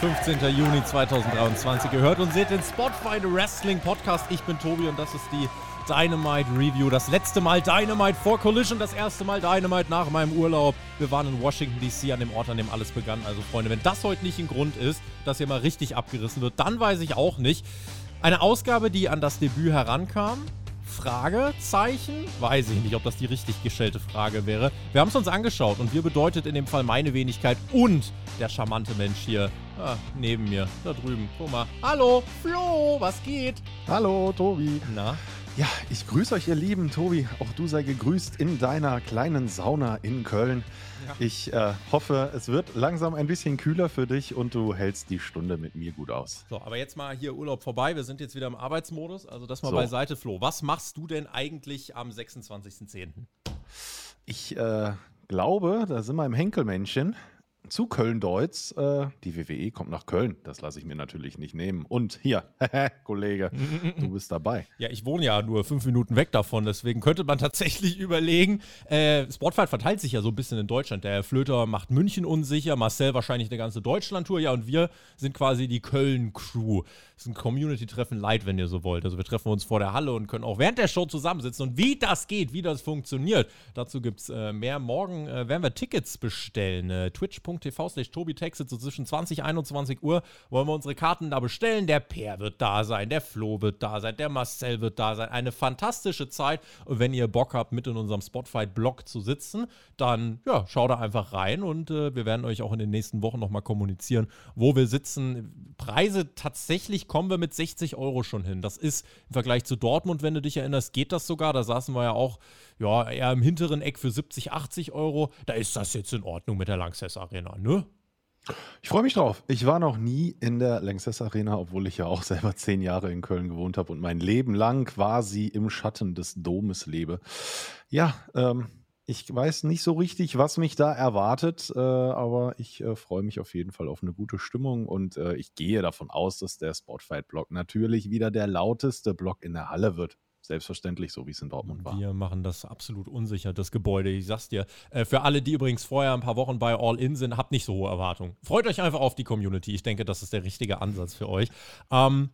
15. Juni 2023. Ihr hört und seht den Spotfight Wrestling Podcast. Ich bin Tobi und das ist die Dynamite Review. Das letzte Mal Dynamite vor Collision, das erste Mal Dynamite nach meinem Urlaub. Wir waren in Washington DC an dem Ort, an dem alles begann. Also Freunde, wenn das heute nicht ein Grund ist, dass hier mal richtig abgerissen wird, dann weiß ich auch nicht. Eine Ausgabe, die an das Debüt herankam, Fragezeichen? Weiß ich nicht, ob das die richtig gestellte Frage wäre. Wir haben es uns angeschaut und wir bedeutet in dem Fall meine Wenigkeit und der charmante Mensch hier ah, neben mir, da drüben. Guck mal. Hallo, Flo, was geht? Hallo, Tobi. Na? Ja, ich grüße euch, ihr Lieben. Tobi, auch du sei gegrüßt in deiner kleinen Sauna in Köln. Ja. Ich äh, hoffe, es wird langsam ein bisschen kühler für dich und du hältst die Stunde mit mir gut aus. So, aber jetzt mal hier Urlaub vorbei. Wir sind jetzt wieder im Arbeitsmodus. Also das mal so. beiseite, Flo. Was machst du denn eigentlich am 26.10.? Ich äh, glaube, da sind wir im Henkelmännchen zu Köln-Deutz. Äh, die WWE kommt nach Köln. Das lasse ich mir natürlich nicht nehmen. Und hier, Kollege, du bist dabei. Ja, ich wohne ja nur fünf Minuten weg davon. Deswegen könnte man tatsächlich überlegen. Äh, Sportfight verteilt sich ja so ein bisschen in Deutschland. Der Herr Flöter macht München unsicher, Marcel wahrscheinlich eine ganze Deutschland-Tour. Ja, und wir sind quasi die Köln-Crew. Ist ein Community-Treffen light, wenn ihr so wollt. Also wir treffen uns vor der Halle und können auch während der Show zusammensitzen. Und wie das geht, wie das funktioniert, dazu gibt es äh, mehr. Morgen äh, werden wir Tickets bestellen. Äh, twitch.tv slash Tobi Textet, so zwischen 20 und 21 Uhr wollen wir unsere Karten da bestellen. Der Per wird da sein, der Flo wird da sein, der Marcel wird da sein. Eine fantastische Zeit. Und wenn ihr Bock habt, mit in unserem Spotfight-Blog zu sitzen, dann ja, schaut da einfach rein und äh, wir werden euch auch in den nächsten Wochen nochmal kommunizieren, wo wir sitzen. Preise tatsächlich kommen wir mit 60 Euro schon hin. Das ist im Vergleich zu Dortmund, wenn du dich erinnerst, geht das sogar. Da saßen wir ja auch ja, eher im hinteren Eck für 70, 80 Euro. Da ist das jetzt in Ordnung mit der Lanxess Arena, ne? Ich freue mich drauf. Ich war noch nie in der Lanxess Arena, obwohl ich ja auch selber zehn Jahre in Köln gewohnt habe und mein Leben lang quasi im Schatten des Domes lebe. Ja, ähm, ich weiß nicht so richtig, was mich da erwartet, äh, aber ich äh, freue mich auf jeden Fall auf eine gute Stimmung und äh, ich gehe davon aus, dass der Spotfight-Block natürlich wieder der lauteste Block in der Halle wird selbstverständlich, so wie es in Dortmund war. Wir machen das absolut unsicher, das Gebäude. Ich sag's dir. Äh, für alle, die übrigens vorher ein paar Wochen bei All In sind, habt nicht so hohe Erwartungen. Freut euch einfach auf die Community. Ich denke, das ist der richtige Ansatz für euch. Ähm,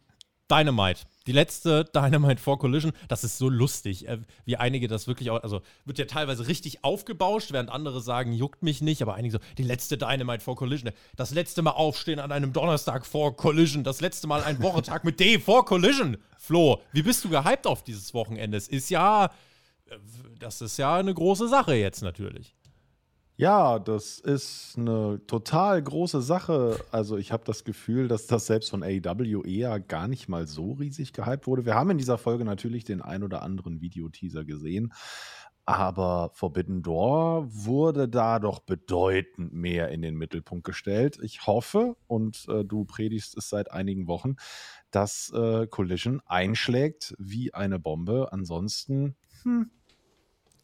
Dynamite. Die letzte Dynamite vor Collision, das ist so lustig, äh, wie einige das wirklich auch, also wird ja teilweise richtig aufgebauscht, während andere sagen, juckt mich nicht, aber einige so, die letzte Dynamite vor Collision, das letzte Mal aufstehen an einem Donnerstag vor Collision, das letzte Mal ein Wochentag mit D vor Collision. Flo, wie bist du gehypt auf dieses Wochenende? Es ist ja, äh, das ist ja eine große Sache jetzt natürlich. Ja, das ist eine total große Sache. Also ich habe das Gefühl, dass das selbst von AEW eher gar nicht mal so riesig gehypt wurde. Wir haben in dieser Folge natürlich den ein oder anderen Videoteaser gesehen. Aber Forbidden Door wurde da doch bedeutend mehr in den Mittelpunkt gestellt. Ich hoffe, und äh, du predigst es seit einigen Wochen, dass äh, Collision einschlägt wie eine Bombe. Ansonsten, hm,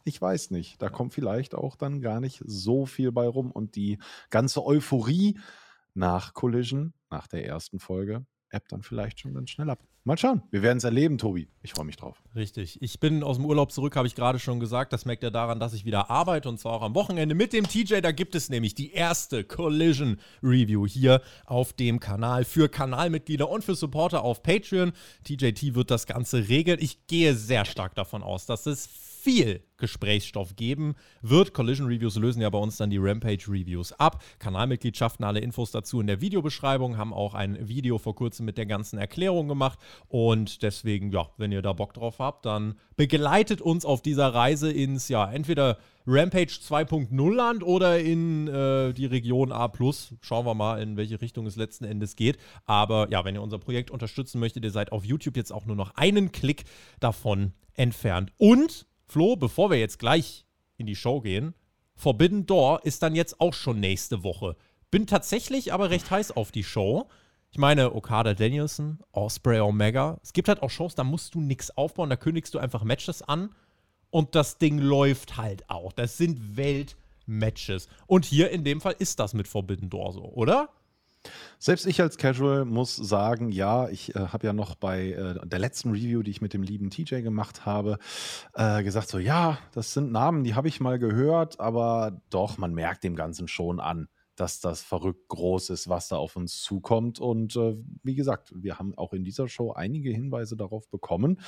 ich weiß nicht. Da kommt vielleicht auch dann gar nicht so viel bei rum und die ganze Euphorie nach Collision, nach der ersten Folge, ebbt dann vielleicht schon ganz schnell ab. Mal schauen. Wir werden es erleben, Tobi. Ich freue mich drauf. Richtig. Ich bin aus dem Urlaub zurück, habe ich gerade schon gesagt. Das merkt ja daran, dass ich wieder arbeite und zwar auch am Wochenende mit dem TJ. Da gibt es nämlich die erste Collision Review hier auf dem Kanal für Kanalmitglieder und für Supporter auf Patreon. TJT wird das Ganze regeln. Ich gehe sehr stark davon aus, dass es viel Gesprächsstoff geben wird. Collision Reviews lösen ja bei uns dann die Rampage Reviews ab. Kanalmitgliedschaften, alle Infos dazu in der Videobeschreibung, haben auch ein Video vor kurzem mit der ganzen Erklärung gemacht. Und deswegen, ja, wenn ihr da Bock drauf habt, dann begleitet uns auf dieser Reise ins, ja, entweder Rampage 2.0 Land oder in äh, die Region A. Schauen wir mal, in welche Richtung es letzten Endes geht. Aber ja, wenn ihr unser Projekt unterstützen möchtet, ihr seid auf YouTube jetzt auch nur noch einen Klick davon entfernt. Und Flo, bevor wir jetzt gleich in die Show gehen, Forbidden Door ist dann jetzt auch schon nächste Woche. Bin tatsächlich aber recht heiß auf die Show. Ich meine, Okada Danielson, Osprey Omega. Es gibt halt auch Shows, da musst du nichts aufbauen, da kündigst du einfach Matches an und das Ding läuft halt auch. Das sind Weltmatches. Und hier in dem Fall ist das mit Forbidden Door so, oder? Selbst ich als Casual muss sagen, ja, ich äh, habe ja noch bei äh, der letzten Review, die ich mit dem lieben TJ gemacht habe, äh, gesagt so, ja, das sind Namen, die habe ich mal gehört, aber doch, man merkt dem Ganzen schon an dass das verrückt groß ist, was da auf uns zukommt. Und äh, wie gesagt, wir haben auch in dieser Show einige Hinweise darauf bekommen.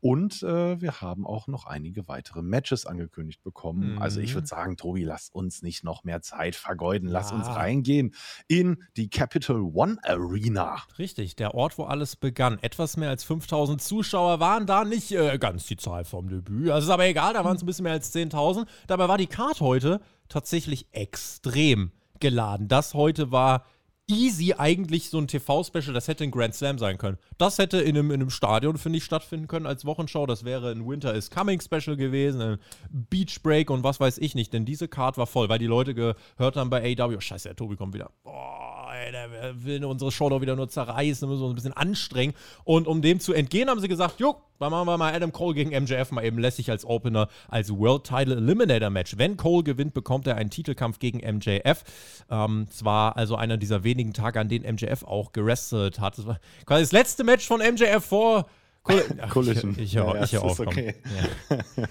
Und äh, wir haben auch noch einige weitere Matches angekündigt bekommen. Mhm. Also ich würde mhm. sagen, Tobi, lass uns nicht noch mehr Zeit vergeuden. Lass ja. uns reingehen in die Capital One Arena. Richtig, der Ort, wo alles begann. Etwas mehr als 5000 Zuschauer waren da nicht äh, ganz die Zahl vom Debüt. Also ist aber egal, da waren es ein bisschen mehr als 10.000. Dabei war die Card heute tatsächlich extrem geladen. Das heute war easy eigentlich so ein TV-Special, das hätte ein Grand Slam sein können. Das hätte in einem, in einem Stadion, finde ich, stattfinden können als Wochenschau. Das wäre ein Winter is Coming Special gewesen, ein Beach Break und was weiß ich nicht. Denn diese Card war voll, weil die Leute gehört haben bei AW, oh, scheiße, der Tobi kommt wieder. Boah, ey, der will unsere Show doch wieder nur zerreißen, müssen wir uns ein bisschen anstrengen. Und um dem zu entgehen, haben sie gesagt, jo, dann machen wir mal Adam Cole gegen MJF mal eben lässig als Opener, als World Title Eliminator Match. Wenn Cole gewinnt, bekommt er einen Titelkampf gegen MJF. Ähm, zwar also einer dieser wenigen Tage, an denen MJF auch gerestelt hat. Das war quasi das letzte Match von MJF vor Collision. Ich, ich, ja, ich, ja, auch okay. ja.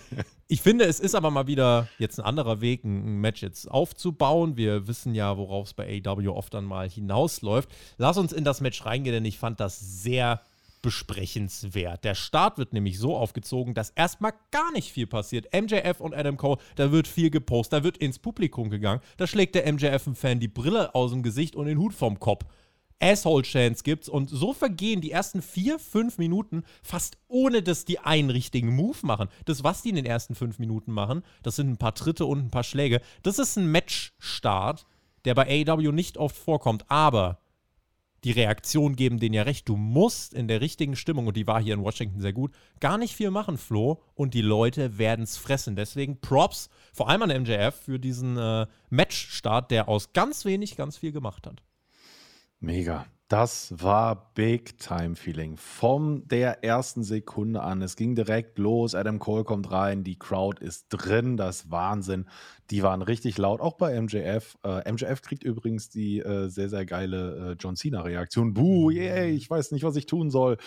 Ich finde, es ist aber mal wieder jetzt ein anderer Weg, ein Match jetzt aufzubauen. Wir wissen ja, worauf es bei AW oft dann mal hinausläuft. Lass uns in das Match reingehen, denn ich fand das sehr besprechenswert. Der Start wird nämlich so aufgezogen, dass erstmal gar nicht viel passiert. MJF und Adam Cole, da wird viel gepostet, da wird ins Publikum gegangen. Da schlägt der MJF-Fan die Brille aus dem Gesicht und den Hut vom Kopf. Asshole-Chance gibt's und so vergehen die ersten vier, fünf Minuten fast ohne, dass die einen richtigen Move machen. Das, was die in den ersten fünf Minuten machen, das sind ein paar Tritte und ein paar Schläge. Das ist ein Matchstart, der bei AEW nicht oft vorkommt, aber die Reaktionen geben denen ja recht. Du musst in der richtigen Stimmung, und die war hier in Washington sehr gut, gar nicht viel machen, Flo, und die Leute werden es fressen. Deswegen Props, vor allem an MJF, für diesen äh, Matchstart, der aus ganz wenig ganz viel gemacht hat. Mega. Das war Big Time Feeling. Von der ersten Sekunde an. Es ging direkt los. Adam Cole kommt rein. Die Crowd ist drin. Das Wahnsinn. Die waren richtig laut. Auch bei MJF. Äh, MJF kriegt übrigens die äh, sehr, sehr geile äh, John Cena-Reaktion. Buh, yeah, ich weiß nicht, was ich tun soll.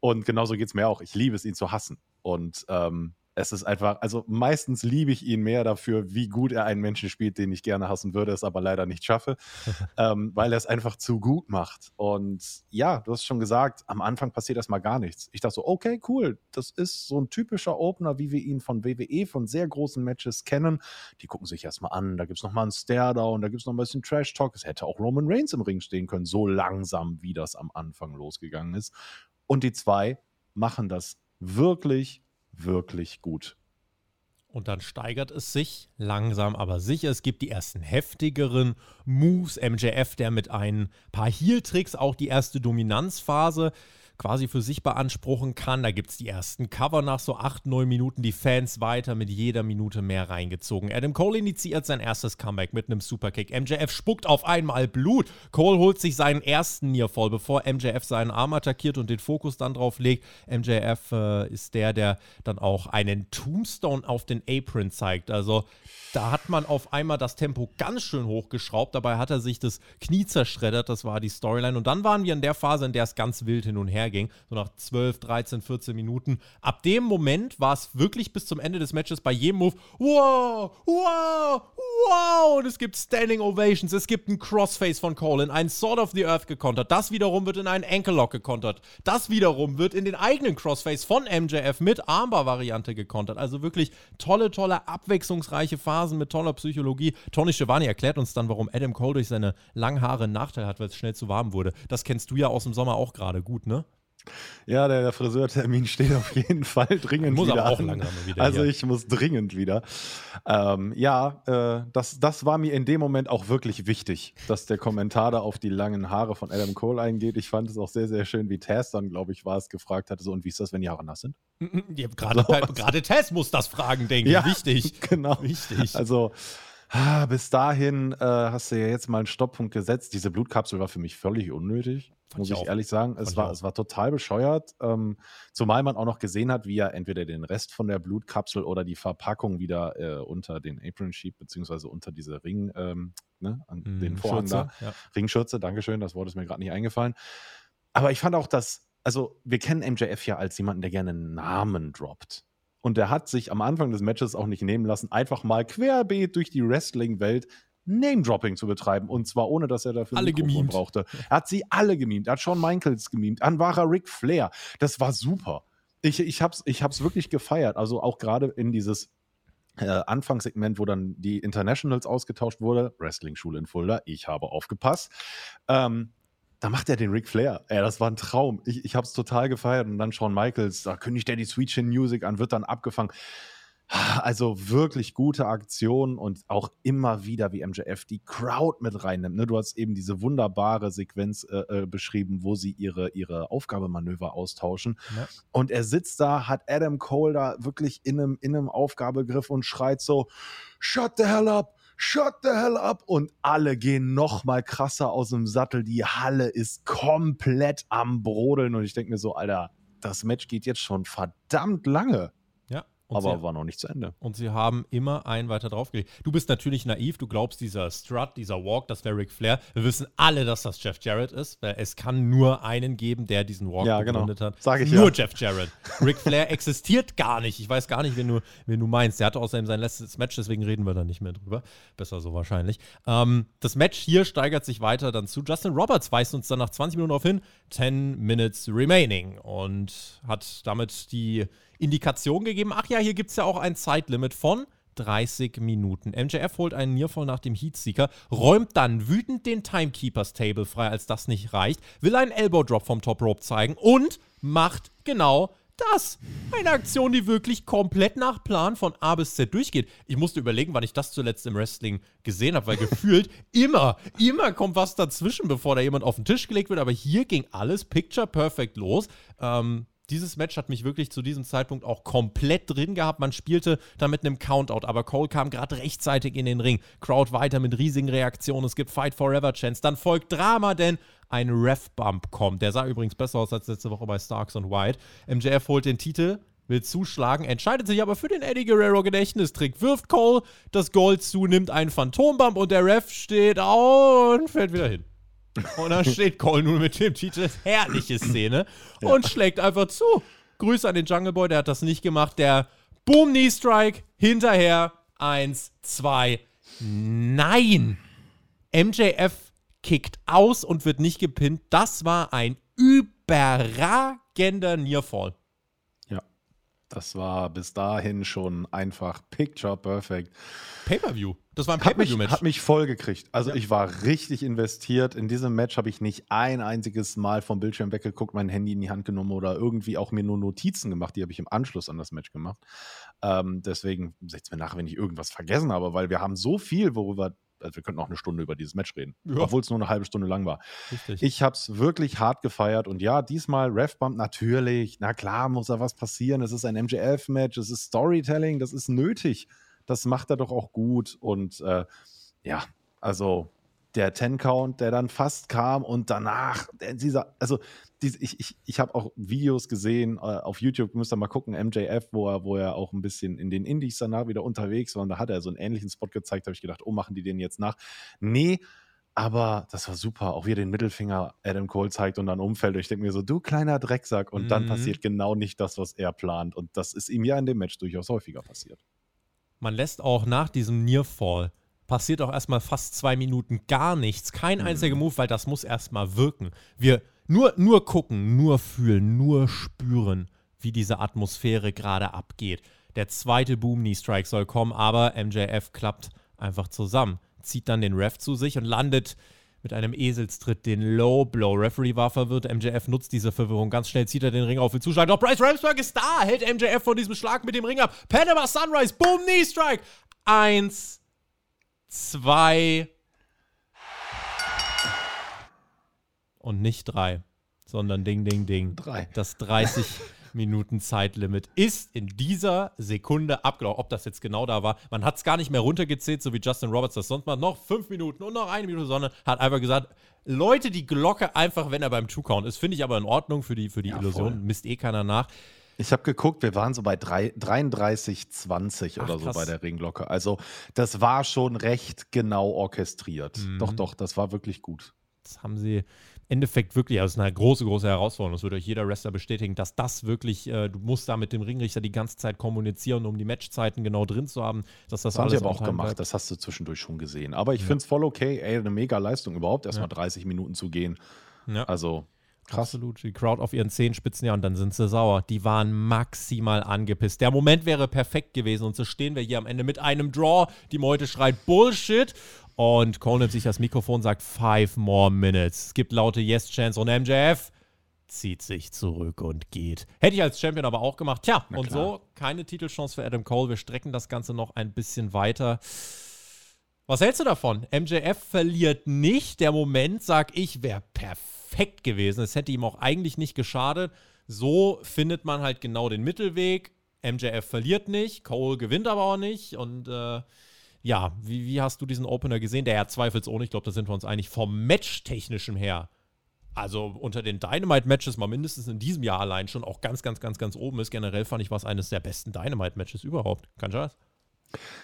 Und genauso geht es mir auch. Ich liebe es, ihn zu hassen. Und ähm, es ist einfach, also meistens liebe ich ihn mehr dafür, wie gut er einen Menschen spielt, den ich gerne hassen würde, es aber leider nicht schaffe, ähm, weil er es einfach zu gut macht. Und ja, du hast schon gesagt, am Anfang passiert erstmal gar nichts. Ich dachte so, okay, cool, das ist so ein typischer Opener, wie wir ihn von WWE, von sehr großen Matches kennen. Die gucken sich erstmal an, da gibt es nochmal einen Stare-Down, da gibt es noch ein bisschen Trash-Talk. Es hätte auch Roman Reigns im Ring stehen können, so langsam, wie das am Anfang losgegangen ist. Und die zwei machen das wirklich wirklich gut. Und dann steigert es sich langsam, aber sicher. Es gibt die ersten heftigeren Moves. MJF, der mit ein paar Heel-Tricks auch die erste Dominanzphase quasi für sich beanspruchen kann. Da gibt es die ersten Cover nach so acht, neun Minuten, die Fans weiter mit jeder Minute mehr reingezogen. Adam Cole initiiert sein erstes Comeback mit einem Superkick. MJF spuckt auf einmal Blut. Cole holt sich seinen ersten Nearfall, bevor MJF seinen Arm attackiert und den Fokus dann drauf legt. MJF äh, ist der, der dann auch einen Tombstone auf den Apron zeigt. Also da hat man auf einmal das Tempo ganz schön hochgeschraubt. Dabei hat er sich das Knie zerschreddert. Das war die Storyline. Und dann waren wir in der Phase, in der es ganz wild hin und her ging. So nach 12, 13, 14 Minuten. Ab dem Moment war es wirklich bis zum Ende des Matches bei jedem Move: Wow, wow, wow. Und es gibt Standing Ovations. Es gibt ein Crossface von Cole in einen Sword of the Earth gekontert. Das wiederum wird in einen Ankle Lock gekontert. Das wiederum wird in den eigenen Crossface von MJF mit Armbar-Variante gekontert. Also wirklich tolle, tolle, abwechslungsreiche Phase. Phasen mit toller Psychologie. Tony Schiavone erklärt uns dann, warum Adam Cole durch seine langen Haare einen Nachteil hat, weil es schnell zu warm wurde. Das kennst du ja aus dem Sommer auch gerade gut, ne? Ja, der, der Friseurtermin steht auf jeden Fall dringend muss wieder. Muss aber auch langsam wieder. Also hier. ich muss dringend wieder. Ähm, ja, äh, das, das war mir in dem Moment auch wirklich wichtig, dass der Kommentar da auf die langen Haare von Adam Cole eingeht. Ich fand es auch sehr, sehr schön, wie Taz dann, glaube ich, war es, gefragt hatte, so, und wie ist das, wenn die Haare nass sind? Mm, ja, gerade, so. Taz muss das fragen, denke ich. Ja, Wichtig. Genau. Wichtig. Also Ah, bis dahin äh, hast du ja jetzt mal einen Stopppunkt gesetzt. Diese Blutkapsel war für mich völlig unnötig, Fand muss ich auch. ehrlich sagen. Fand Es war, auch. es war total bescheuert. Ähm, zumal man auch noch gesehen hat, wie er entweder den Rest von der Blutkapsel oder die Verpackung wieder äh, unter den Apron schiebt, beziehungsweise unter diese Ring, ähm, ne, an Hm, den Vorhang da. Ja. Ringschürze, Dankeschön, das Wort ist mir gerade nicht eingefallen. Aber ich fand auch, dass, also wir kennen MJF ja als jemanden, der gerne Namen droppt. Und der hat sich am Anfang des Matches auch nicht nehmen lassen, einfach mal querbeet durch die Wrestling-Welt Name-Dropping zu betreiben. Und zwar ohne, dass er dafür Alle gemimt. brauchte. Er hat sie alle gemimt. Er hat Shawn Michaels gemimt. An war er Ric Flair. Das war super. Ich, ich, hab's, ich hab's wirklich gefeiert. Also auch gerade in dieses äh, Anfangssegment, wo dann die Internationals ausgetauscht wurde, Wrestling-Schule in Fulda, ich habe aufgepasst. Ähm, da macht er den Ric Flair. Ey, das war ein Traum. Ich, ich habe es total gefeiert. Und dann Shawn Michaels, da kündigt er die Sweet Chin Music an, wird dann abgefangen. Also wirklich gute Aktion und auch immer wieder, wie MJF die Crowd mit reinnimmt. Ne? Du hast eben diese wunderbare Sequenz äh, äh, beschrieben, wo sie ihre, ihre Aufgabemanöver austauschen. Ja. Und er sitzt da, hat Adam Cole da wirklich in einem, in einem Aufgabegriff und schreit so: Shut the hell up! Shut the hell up! Und alle gehen noch mal krasser aus dem Sattel. Die Halle ist komplett am Brodeln. Und ich denke mir so, Alter, das Match geht jetzt schon verdammt lange. Und aber sie, war noch nicht zu Ende. und sie haben immer einen weiter draufgelegt. Du bist natürlich naiv, du glaubst, dieser Strut, dieser Walk, das wäre Ric Flair. Wir wissen alle, dass das Jeff Jarrett ist, weil es kann nur einen geben, der diesen Walk Ja, genau. begründet hat. Sag ich nur ja. Jeff Jarrett. Ric Flair existiert gar nicht. Ich weiß gar nicht, wen du, wen du meinst. Der hatte außerdem sein letztes Match, deswegen reden wir da nicht mehr drüber. Besser so wahrscheinlich. Ähm, das Match hier steigert sich weiter dann zu. Justin Roberts weist uns dann nach 20 Minuten darauf hin, 10 Minutes remaining und hat damit die Indikation gegeben, ach ja, hier gibt es ja auch ein Zeitlimit von 30 Minuten. MJF holt einen Nearfall nach dem Heatseeker, räumt dann wütend den Timekeepers Table frei, als das nicht reicht, will einen Elbow Drop vom Top Rope zeigen und macht genau das. Eine Aktion, die wirklich komplett nach Plan von A bis Z durchgeht. Ich musste überlegen, wann ich das zuletzt im Wrestling gesehen habe, weil gefühlt immer, immer kommt was dazwischen, bevor da jemand auf den Tisch gelegt wird. Aber hier ging alles picture perfect los. Ähm, dieses Match hat mich wirklich zu diesem Zeitpunkt auch komplett drin gehabt. Man spielte da mit einem Countout, aber Cole kam gerade rechtzeitig in den Ring. Crowd weiter mit riesigen Reaktionen. Es gibt Fight Forever Chance. Dann folgt Drama, denn ein Ref-Bump kommt. Der sah übrigens besser aus als letzte Woche bei Starks und White. MJF holt den Titel, will zuschlagen, entscheidet sich aber für den Eddie Guerrero Gedächtnistrick, wirft Cole das Gold zu, nimmt einen Phantombump und der Ref steht auf und fällt wieder hin. Und dann steht Cole nun mit dem Titel. Herrliche Szene. Und schlägt einfach zu. Grüße an den Jungle Boy, der hat das nicht gemacht. Der Boom Knee Strike hinterher. Eins, zwei. Nein. MJF kickt aus und wird nicht gepinnt. Das war ein überragender Nearfall. Ja. Das war bis dahin schon einfach picture perfect. Pay-Per-View. Das war ein Hat mich, Pay-Per-View-Match. hat mich voll gekriegt. Also ich war richtig investiert. In diesem Match habe ich nicht ein einziges Mal vom Bildschirm weggeguckt, mein Handy in die Hand genommen oder irgendwie auch mir nur Notizen gemacht. Die habe ich im Anschluss an das Match gemacht. Ähm, deswegen seht mir nach, wenn ich irgendwas vergessen habe, weil wir haben so viel, worüber, also wir könnten auch eine Stunde über dieses Match reden, Ja. obwohl es nur eine halbe Stunde lang war. Richtig. Ich habe es wirklich hart gefeiert und ja, diesmal Refbump natürlich. Na klar, muss da was passieren. Es ist ein MJF-Match, es ist Storytelling, das ist nötig. Das macht er doch auch gut und äh, ja, also der Ten-Count, der dann fast kam und danach, dieser, also dies, ich, ich, ich habe auch Videos gesehen äh, auf YouTube, müsst ihr mal gucken, MJF, wo er, wo er auch ein bisschen in den Indies danach wieder unterwegs war und da hat er so einen ähnlichen Spot gezeigt, habe ich gedacht, oh, machen die den jetzt nach? Nee, aber das war super, auch wie er den Mittelfinger Adam Cole zeigt und dann umfällt. Und ich denke mir so, du kleiner Drecksack. Und dann Mhm. passiert genau nicht das, was er plant. Und das ist ihm ja in dem Match durchaus häufiger passiert. Man lässt auch nach diesem Nearfall passiert auch erstmal fast zwei Minuten gar nichts. Kein einziger Move, weil das muss erstmal wirken. Wir nur, nur gucken, nur fühlen, nur spüren, wie diese Atmosphäre gerade abgeht. Der zweite Boom Knee Strike soll kommen, aber MJF klappt einfach zusammen, zieht dann den Ref zu sich und landet mit einem Eselstritt den Low Blow. Referee war verwirrt. MJF nutzt diese Verwirrung. Ganz schnell zieht er den Ring auf, will zuschlagen. Doch Bryce Ramsberg ist da, hält MJF von diesem Schlag mit dem Ring ab. Panama Sunrise, Boom Knee Strike. Eins, zwei und nicht drei, sondern Ding, Ding, Ding. Drei. Das 30, Minuten Zeitlimit ist in dieser Sekunde abgelaufen. Ob das jetzt genau da war, man hat es gar nicht mehr runtergezählt, so wie Justin Roberts das sonst macht. Noch fünf Minuten und noch eine Minute, sondern hat einfach gesagt, Leute, die Glocke einfach, wenn er beim Two-Count ist, finde ich aber in Ordnung für die, für die ja, Illusion, voll. misst eh keiner nach. Ich habe geguckt, wir waren so bei 33,20 oder Ach, so bei der Ringglocke. Also das war schon recht genau orchestriert. Mhm. Doch, doch, das war wirklich gut. Das haben sie Endeffekt wirklich, also es ist eine große, große Herausforderung. Das würde euch jeder Wrestler bestätigen, dass das wirklich, äh, du musst da mit dem Ringrichter die ganze Zeit kommunizieren, um die Matchzeiten genau drin zu haben. Dass das, das haben sie aber auch gemacht, bleibt. das hast du zwischendurch schon gesehen. Aber ich ja. finde es voll okay, ey, eine mega Leistung überhaupt, erstmal ja. 30 Minuten zu gehen. Ja. Also Krass. Absolut. Die Crowd auf ihren Zehenspitzen, ja, und dann sind sie sauer. Die waren maximal angepisst. Der Moment wäre perfekt gewesen und so stehen wir hier am Ende mit einem Draw. Die Meute schreit Bullshit und Cole nimmt sich das Mikrofon und sagt Five more minutes. Es gibt laute Yes-Chance und MJF zieht sich zurück und geht. Hätte ich als Champion aber auch gemacht. Tja, und so keine Titelchance für Adam Cole. Wir strecken das Ganze noch ein bisschen weiter. Was hältst du davon? MJF verliert nicht. Der Moment, sag ich, wäre perfekt gewesen. Es hätte ihm auch eigentlich nicht geschadet. So findet man halt genau den Mittelweg. MJF verliert nicht, Cole gewinnt aber auch nicht. Und äh, ja, wie, wie hast du diesen Opener gesehen? Der ja zweifelsohne, ich glaube, da sind wir uns einig, vom Match-technischen her. Also unter den Dynamite-Matches mal mindestens in diesem Jahr allein schon auch ganz, ganz, ganz, ganz oben ist. Generell fand ich was eines der besten Dynamite-Matches überhaupt. Das?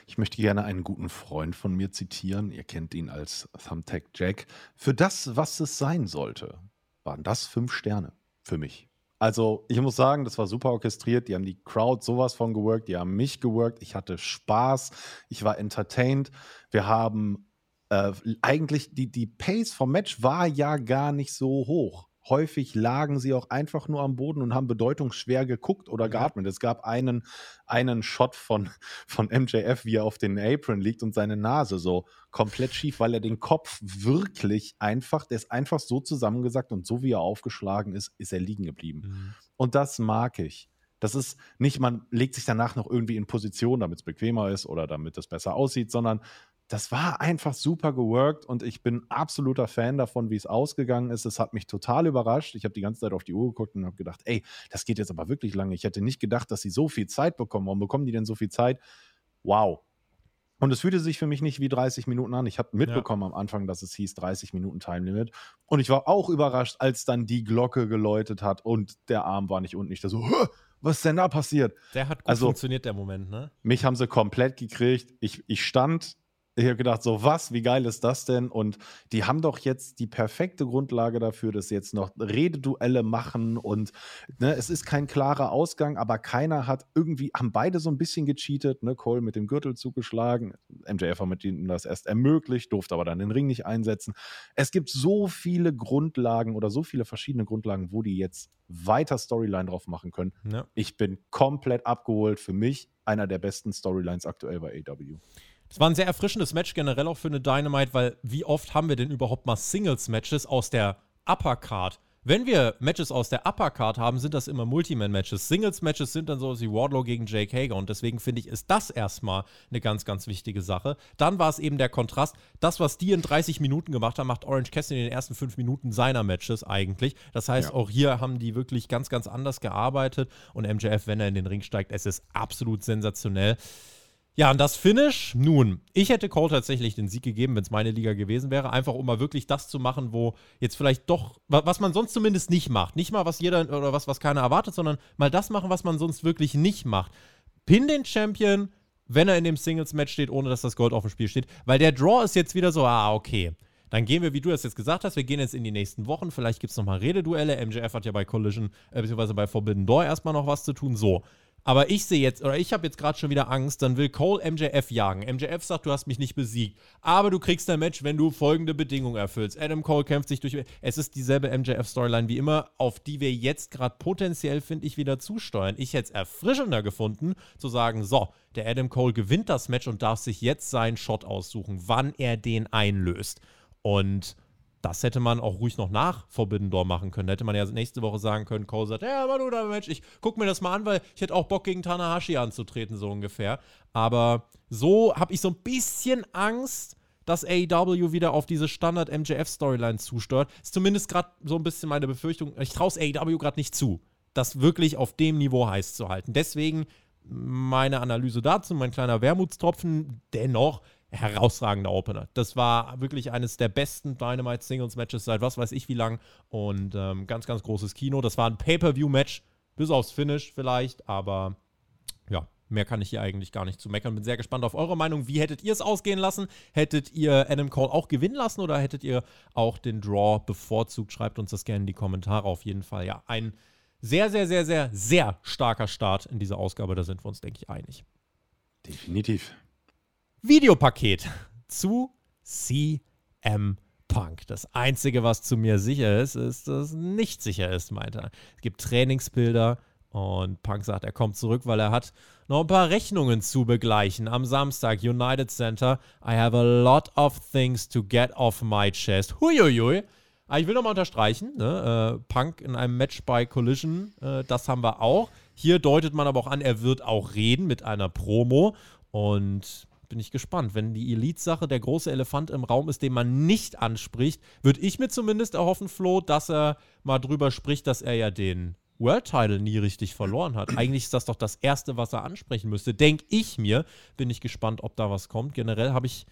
Ich möchte gerne einen guten Freund von mir zitieren. Ihr kennt ihn als Thumbtack Jack. Für das, was es sein sollte, waren das fünf Sterne für mich. Also, ich muss sagen, das war super orchestriert. Die haben die Crowd sowas von geworkt, die haben mich geworkt. Ich hatte Spaß, ich war entertained. Wir haben äh, eigentlich, die, die Pace vom Match war ja gar nicht so hoch. Häufig lagen sie auch einfach nur am Boden und haben bedeutungsschwer geguckt oder geatmet. Es gab einen, einen Shot von, von MJF, wie er auf den Apron liegt und seine Nase so komplett schief, weil er den Kopf wirklich einfach, der ist einfach so zusammengesackt und so wie er aufgeschlagen ist, ist er liegen geblieben. Mhm. Und das mag ich. Das ist nicht, man legt sich danach noch irgendwie in Position, damit es bequemer ist oder damit es besser aussieht, sondern das war einfach super geworkt und ich bin absoluter Fan davon, wie es ausgegangen ist. Es hat mich total überrascht. Ich habe die ganze Zeit auf die Uhr geguckt und habe gedacht, ey, das geht jetzt aber wirklich lange. Ich hätte nicht gedacht, dass sie so viel Zeit bekommen. Warum bekommen die denn so viel Zeit? Wow. Und es fühlte sich für mich nicht wie 30 Minuten an. Ich habe mitbekommen ja. am Anfang, dass es hieß 30 Minuten Time Limit. Und ich war auch überrascht, als dann die Glocke geläutet hat und der Arm war nicht unten. Ich da so, was ist denn da passiert? Der hat gut also, funktioniert, der Moment, ne? Mich haben sie komplett gekriegt. Ich, ich stand ich habe gedacht, so was, wie geil ist das denn? Und die haben doch jetzt die perfekte Grundlage dafür, dass sie jetzt noch Rededuelle machen und ne, es ist kein klarer Ausgang, aber keiner hat irgendwie, haben beide so ein bisschen gecheatet, ne? Cole mit dem Gürtel zugeschlagen, MJF hat mit ihnen das erst ermöglicht, durfte aber dann den Ring nicht einsetzen. Es gibt so viele Grundlagen oder so viele verschiedene Grundlagen, wo die jetzt weiter Storyline drauf machen können. Ja. Ich bin komplett abgeholt. Für mich einer der besten Storylines aktuell bei AW. Es war ein sehr erfrischendes Match generell auch für eine Dynamite, weil wie oft haben wir denn überhaupt mal Singles-Matches aus der Upper Card? Wenn wir Matches aus der Upper Card haben, sind das immer Multiman-Matches. Singles-Matches sind dann so wie Wardlow gegen Jake Hager und deswegen finde ich, ist das erstmal eine ganz, ganz wichtige Sache. Dann war es eben der Kontrast. Das, was die in 30 Minuten gemacht haben, macht Orange Cassidy in den ersten fünf Minuten seiner Matches eigentlich. Das heißt, ja. auch hier haben die wirklich ganz, ganz anders gearbeitet und MJF, wenn er in den Ring steigt, es ist absolut sensationell. Ja, und das Finish, nun, ich hätte Cole tatsächlich den Sieg gegeben, wenn es meine Liga gewesen wäre, einfach um mal wirklich das zu machen, wo jetzt vielleicht doch, was man sonst zumindest nicht macht. Nicht mal, was jeder oder was, was keiner erwartet, sondern mal das machen, was man sonst wirklich nicht macht. Pin den Champion, wenn er in dem Singles-Match steht, ohne dass das Gold auf dem Spiel steht. Weil der Draw ist jetzt wieder so, ah, okay. Dann gehen wir, wie du das jetzt gesagt hast, wir gehen jetzt in die nächsten Wochen. Vielleicht gibt es nochmal Rededuelle. MJF hat ja bei Collision, äh, beziehungsweise bei Forbidden Door erstmal noch was zu tun. So. Aber ich sehe jetzt, oder ich habe jetzt gerade schon wieder Angst, dann will Cole MJF jagen. MJF sagt, du hast mich nicht besiegt. Aber du kriegst ein Match, wenn du folgende Bedingungen erfüllst. Adam Cole kämpft sich durch. Es ist dieselbe MJF-Storyline wie immer, auf die wir jetzt gerade potenziell, finde ich, wieder zusteuern. Ich hätte es erfrischender gefunden, zu sagen: So, der Adam Cole gewinnt das Match und darf sich jetzt seinen Shot aussuchen, wann er den einlöst. Und das hätte man auch ruhig noch nach Forbidden machen können. Da hätte man ja nächste Woche sagen können, Cole sagt, ja, du da Mensch, ich guck mir das mal an, weil ich hätte auch Bock gegen Tanahashi anzutreten, so ungefähr. Aber so habe ich so ein bisschen Angst, dass AEW wieder auf diese Standard MJF Storyline zusteuert. Ist zumindest gerade so ein bisschen meine Befürchtung. Ich traue es AEW gerade nicht zu. das wirklich auf dem Niveau heiß zu halten. Deswegen meine Analyse dazu, mein kleiner Wermutstropfen, dennoch herausragender Opener. Das war wirklich eines der besten Dynamite Singles Matches seit was weiß ich wie lang und ähm, ganz, ganz großes Kino. Das war ein Pay-Per-View-Match, bis aufs Finish vielleicht, aber ja, mehr kann ich hier eigentlich gar nicht zu meckern. Bin sehr gespannt auf eure Meinung. Wie hättet ihr es ausgehen lassen? Hättet ihr Adam Cole auch gewinnen lassen oder hättet ihr auch den Draw bevorzugt? Schreibt uns das gerne in die Kommentare. Auf jeden Fall, ja, ein sehr, sehr, sehr, sehr, sehr starker Start in dieser Ausgabe. Da sind wir uns, denke ich, einig. Definitiv. Videopaket zu CM Punk. Das Einzige, was zu mir sicher ist, ist, dass es nicht sicher ist, meint er. Es gibt Trainingsbilder und Punk sagt, er kommt zurück, weil er hat noch ein paar Rechnungen zu begleichen. Am Samstag, United Center. I have a lot of things to get off my chest. Huiuiui. Aber ich will nochmal unterstreichen, ne? äh, Punk in einem Match bei Collision, äh, das haben wir auch. Hier deutet man aber auch an, er wird auch reden mit einer Promo. Und bin ich gespannt. Wenn die Elite-Sache der große Elefant im Raum ist, den man nicht anspricht, würde ich mir zumindest erhoffen, Flo, dass er mal drüber spricht, dass er ja den World Title nie richtig verloren hat. Eigentlich ist das doch das Erste, was er ansprechen müsste. Denke ich mir. Bin ich gespannt, ob da was kommt. Generell habe ich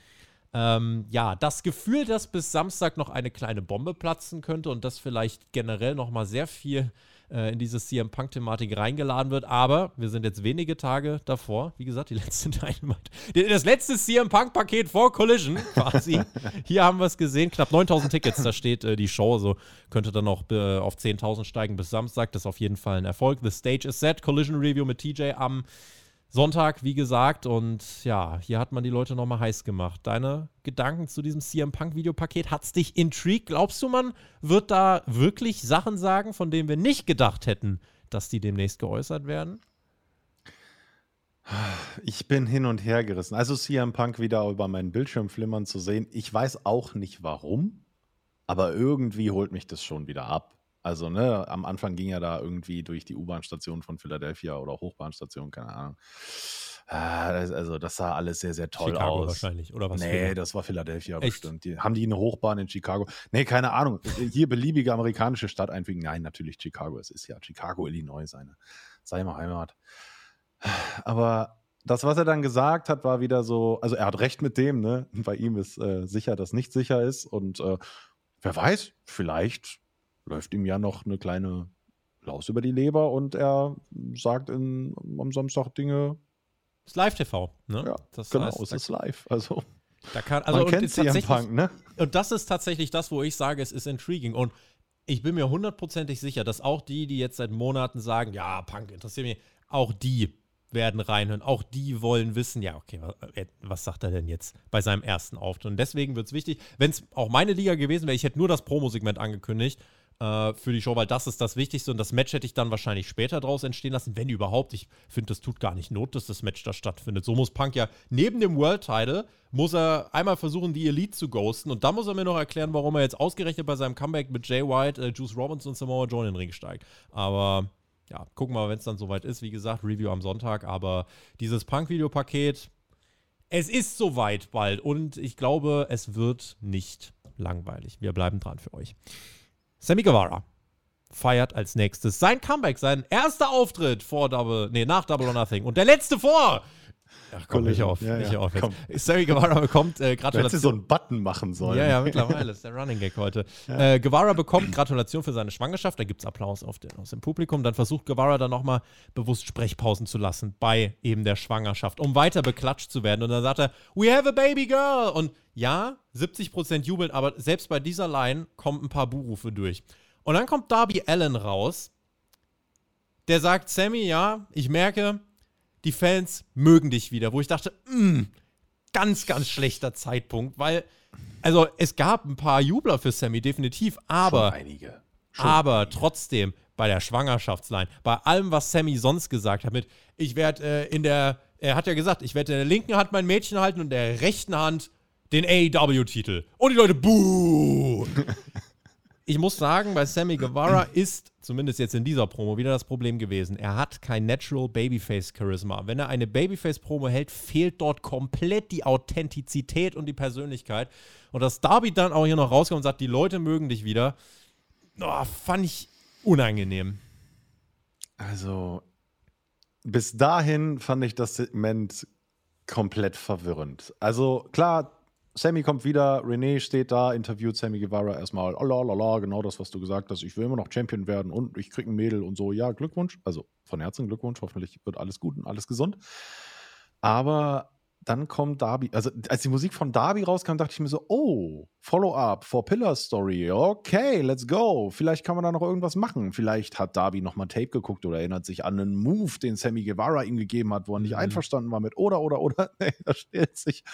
ähm, ja das Gefühl, dass bis Samstag noch eine kleine Bombe platzen könnte und dass vielleicht generell noch mal sehr viel äh, in diese CM Punk-Thematik reingeladen wird. Aber wir sind jetzt wenige Tage davor. Wie gesagt, die letzte Dynamite. Das letzte CM Punk-Paket vor Collision quasi. Hier haben wir es gesehen. Knapp 9000 Tickets. Da steht äh, die Show. So könnte dann noch äh, auf 10.000 steigen bis Samstag. Das ist auf jeden Fall ein Erfolg. The Stage is set. Collision Review mit TJ am Sonntag, wie gesagt, und ja, hier hat man die Leute nochmal heiß gemacht. Deine Gedanken zu diesem CM Punk-Videopaket? Hat es dich intrigued? Glaubst du, man wird da wirklich Sachen sagen, von denen wir nicht gedacht hätten, dass die demnächst geäußert werden? Ich bin hin und her gerissen. Also CM Punk wieder über meinen Bildschirm flimmern zu sehen. Ich weiß auch nicht warum, aber irgendwie holt mich das schon wieder ab. Also, ne, am Anfang ging er da irgendwie durch die U-Bahn-Station von Philadelphia oder Hochbahnstation, keine Ahnung. Ah, also, das sah alles sehr, sehr toll Chicago aus. wahrscheinlich, oder was? Nee, das war Philadelphia Echt? bestimmt. Die, haben die eine Hochbahn in Chicago? Nee, keine Ahnung. Hier beliebige amerikanische Stadt einfügen. Nein, natürlich Chicago. Es ist ja Chicago, Illinois, seine, seine Heimat. Aber das, was er dann gesagt hat, war wieder so, also er hat recht mit dem, ne? Bei ihm ist äh, sicher, dass nicht sicher ist. Und äh, wer weiß, vielleicht läuft ihm ja noch eine kleine Laus über die Leber und er sagt in, am Samstag Dinge. ist Live-TV, ne? Ja, das genau, heißt, es ist live. Also, da kann, also man kennt CM Punk, ne? Und das ist tatsächlich das, wo ich sage, es ist intriguing. Und ich bin mir hundertprozentig sicher, dass auch die, die jetzt seit Monaten sagen, ja, Punk interessiert mich, auch die werden reinhören. Auch die wollen wissen, ja, okay, wa- äh, was sagt er denn jetzt bei seinem ersten Auftritt? Und deswegen wird es wichtig, wenn es auch meine Liga gewesen wäre, ich hätte nur das Promosegment angekündigt äh, für die Show, weil das ist das Wichtigste und das Match hätte ich dann wahrscheinlich später draus entstehen lassen, wenn überhaupt. Ich finde, das tut gar nicht Not, dass das Match da stattfindet. So muss Punk ja neben dem World Title muss er einmal versuchen, die Elite zu ghosten und dann muss er mir noch erklären, warum er jetzt ausgerechnet bei seinem Comeback mit Jay White, äh, Juice Robinson und Samoa Joe in den Ring steigt. Aber ja, gucken wir mal, wenn es dann soweit ist. Wie gesagt, Review am Sonntag, aber dieses Punk-Videopaket, es ist soweit bald und ich glaube, es wird nicht langweilig. Wir bleiben dran für euch. Sammy Guevara feiert als nächstes sein Comeback, sein erster Auftritt vor Double, nee, nach Double or Nothing und der letzte vor. Ach komm, nicht auf, Ja, nicht ja, auf jetzt. Sammy Guevara bekommt äh, Gratulation. so einen Button machen sollen. Ja, ja, mittlerweile ist der Running Gag heute. Äh, Guevara bekommt Gratulation für seine Schwangerschaft. Da gibt es Applaus den, aus dem Publikum. Dann versucht Guevara dann nochmal bewusst Sprechpausen zu lassen bei eben der Schwangerschaft, um weiter beklatscht zu werden. Und dann sagt er, We have a baby girl. Und ja, 70% jubeln, aber selbst bei dieser Line kommen ein paar Buhrufe durch. Und dann kommt Darby Allen raus. Der sagt, Sammy, ja, ich merke, die Fans mögen dich wieder. Wo ich dachte, mh, ganz, ganz schlechter Zeitpunkt, weil, also es gab ein paar Jubler für Sammy, definitiv, aber, Schon einige. Schon aber einige. trotzdem bei der Schwangerschaftsline, bei allem, was Sammy sonst gesagt hat, mit, ich werde äh, in der, er hat ja gesagt, ich werde in der linken Hand mein Mädchen halten und in der rechten Hand den AEW-Titel. Und die Leute, buh! ich muss sagen, bei Sammy Guevara ist, zumindest jetzt in dieser Promo, wieder das Problem gewesen. Er hat kein Natural Babyface Charisma. Wenn er eine Babyface-Promo hält, fehlt dort komplett die Authentizität und die Persönlichkeit. Und dass Darby dann auch hier noch rauskommt und sagt, die Leute mögen dich wieder, oh, fand ich unangenehm. Also, bis dahin fand ich das Segment komplett verwirrend. Also, klar, Sammy kommt wieder, René steht da, interviewt Sammy Guevara erstmal, oh la la la, genau das, was du gesagt hast, ich will immer noch Champion werden und ich krieg ein Mädel und so, ja, Glückwunsch, also von Herzen Glückwunsch, hoffentlich wird alles gut und alles gesund. Aber dann kommt Darby, also als die Musik von Darby rauskam, dachte ich mir so, oh, Follow-up, Four Pillar Story, okay, let's go. Vielleicht kann man da noch irgendwas machen. Vielleicht hat Darby nochmal Tape geguckt oder erinnert sich an einen Move, den Sammy Guevara ihm gegeben hat, wo er nicht mhm. einverstanden war mit oder, oder, oder. Nee, da stellt sich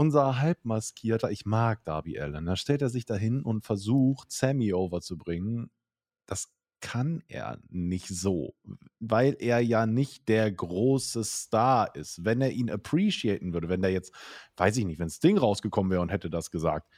unser halbmaskierter, ich mag Darby Allen, da stellt er sich dahin und versucht, Sammy overzubringen. Das kann er nicht so, weil er ja nicht der große Star ist. Wenn er ihn appreciaten würde, wenn er jetzt, weiß ich nicht, wenn Sting rausgekommen wäre und hätte das gesagt,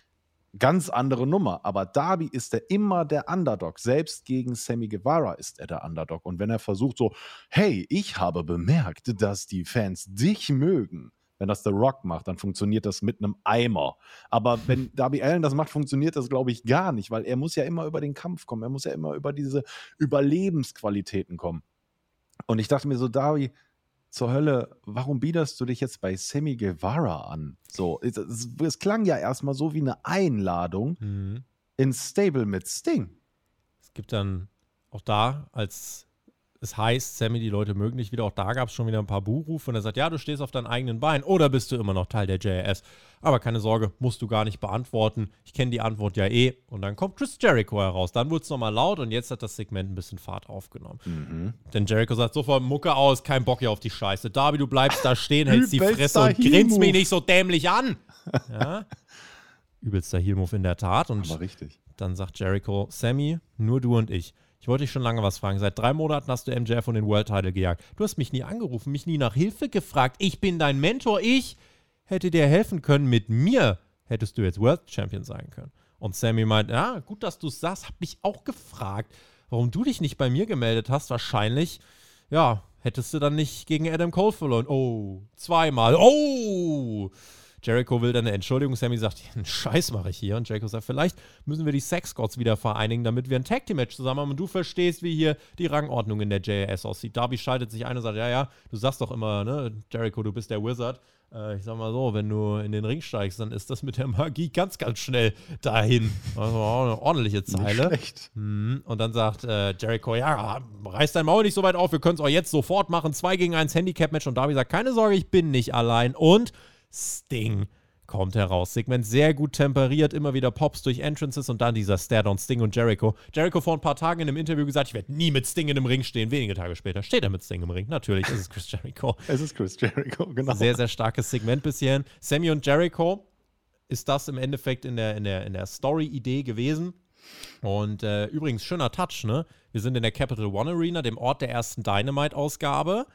ganz andere Nummer. Aber Darby ist er immer der Underdog. Selbst gegen Sammy Guevara ist er der Underdog. Und wenn er versucht so, hey, ich habe bemerkt, dass die Fans dich mögen, wenn das The Rock macht, dann funktioniert das mit einem Eimer. Aber wenn Darby Allen das macht, funktioniert das, glaube ich, gar nicht, weil er muss ja immer über den Kampf kommen. Er muss ja immer über diese Überlebensqualitäten kommen. Und ich dachte mir so, Darby, zur Hölle, warum biederst du dich jetzt bei Sammy Guevara an? So, es, es, es klang ja erstmal so wie eine Einladung mhm. ins Stable mit Sting. Es gibt dann auch da als es heißt, Sammy, die Leute mögen dich wieder. Auch da gab es schon wieder ein paar Buhrufe und er sagt, ja, du stehst auf deinen eigenen Beinen oder bist du immer noch Teil der JAS? Aber keine Sorge, musst du gar nicht beantworten. Ich kenne die Antwort ja eh. Und dann kommt Chris Jericho heraus. Dann wurde es nochmal laut und jetzt hat das Segment ein bisschen Fahrt aufgenommen. Mhm. Denn Jericho sagt sofort, Mucke aus, kein Bock hier auf die Scheiße. Darby, du bleibst da stehen, hältst die Fresse und grinst mich nicht so dämlich an. Ja? Übelster Heel-Move in der Tat. Und Aber richtig. dann sagt Jericho, Sammy, nur du und ich. Ich wollte dich schon lange was fragen. Seit drei Monaten hast du MJF von den World Title gejagt. Du hast mich nie angerufen, mich nie nach Hilfe gefragt. Ich bin dein Mentor. Ich hätte dir helfen können. Mit mir hättest du jetzt World Champion sein können. Und Sammy meint, ja, gut, dass du es sagst. Hab mich auch gefragt, warum du dich nicht bei mir gemeldet hast. Wahrscheinlich, ja, hättest du dann nicht gegen Adam Cole verloren. Oh, zweimal. Oh! Jericho will dann eine Entschuldigung. Sammy sagt, einen Scheiß mache ich hier. Und Jericho sagt, vielleicht müssen wir die Sex Gods wieder vereinigen, damit wir ein Tag Team Match zusammen haben und du verstehst, wie hier die Rangordnung in der JAS aussieht. Darby schaltet sich ein und sagt, ja, ja, du sagst doch immer, ne, Jericho, du bist der Wizard. Äh, ich sag mal so, wenn du in den Ring steigst, dann ist das mit der Magie ganz, ganz schnell dahin. Also auch eine ordentliche Zeile. Nicht schlecht. Mhm. Und dann sagt äh, Jericho, ja, reiß dein Maul nicht so weit auf, wir können es auch jetzt sofort machen. Zwei gegen eins Handicap-Match. Und Darby sagt, keine Sorge, ich bin nicht allein. Und Sting kommt heraus. Segment sehr gut temperiert, immer wieder Pops durch Entrances und dann dieser Stare-on Sting und Jericho. Jericho vor ein paar Tagen in einem Interview gesagt, ich werde nie mit Sting in einem Ring stehen. Wenige Tage später steht er mit Sting im Ring. Natürlich ist es Chris Jericho. es ist Chris Jericho, genau. Sehr, sehr starkes Segment bis hierhin. Sammy und Jericho ist das im Endeffekt in der, in der, in der Story-Idee gewesen. Und äh, übrigens, schöner Touch, ne? Wir sind in der Capital One Arena, dem Ort der ersten Dynamite-Ausgabe.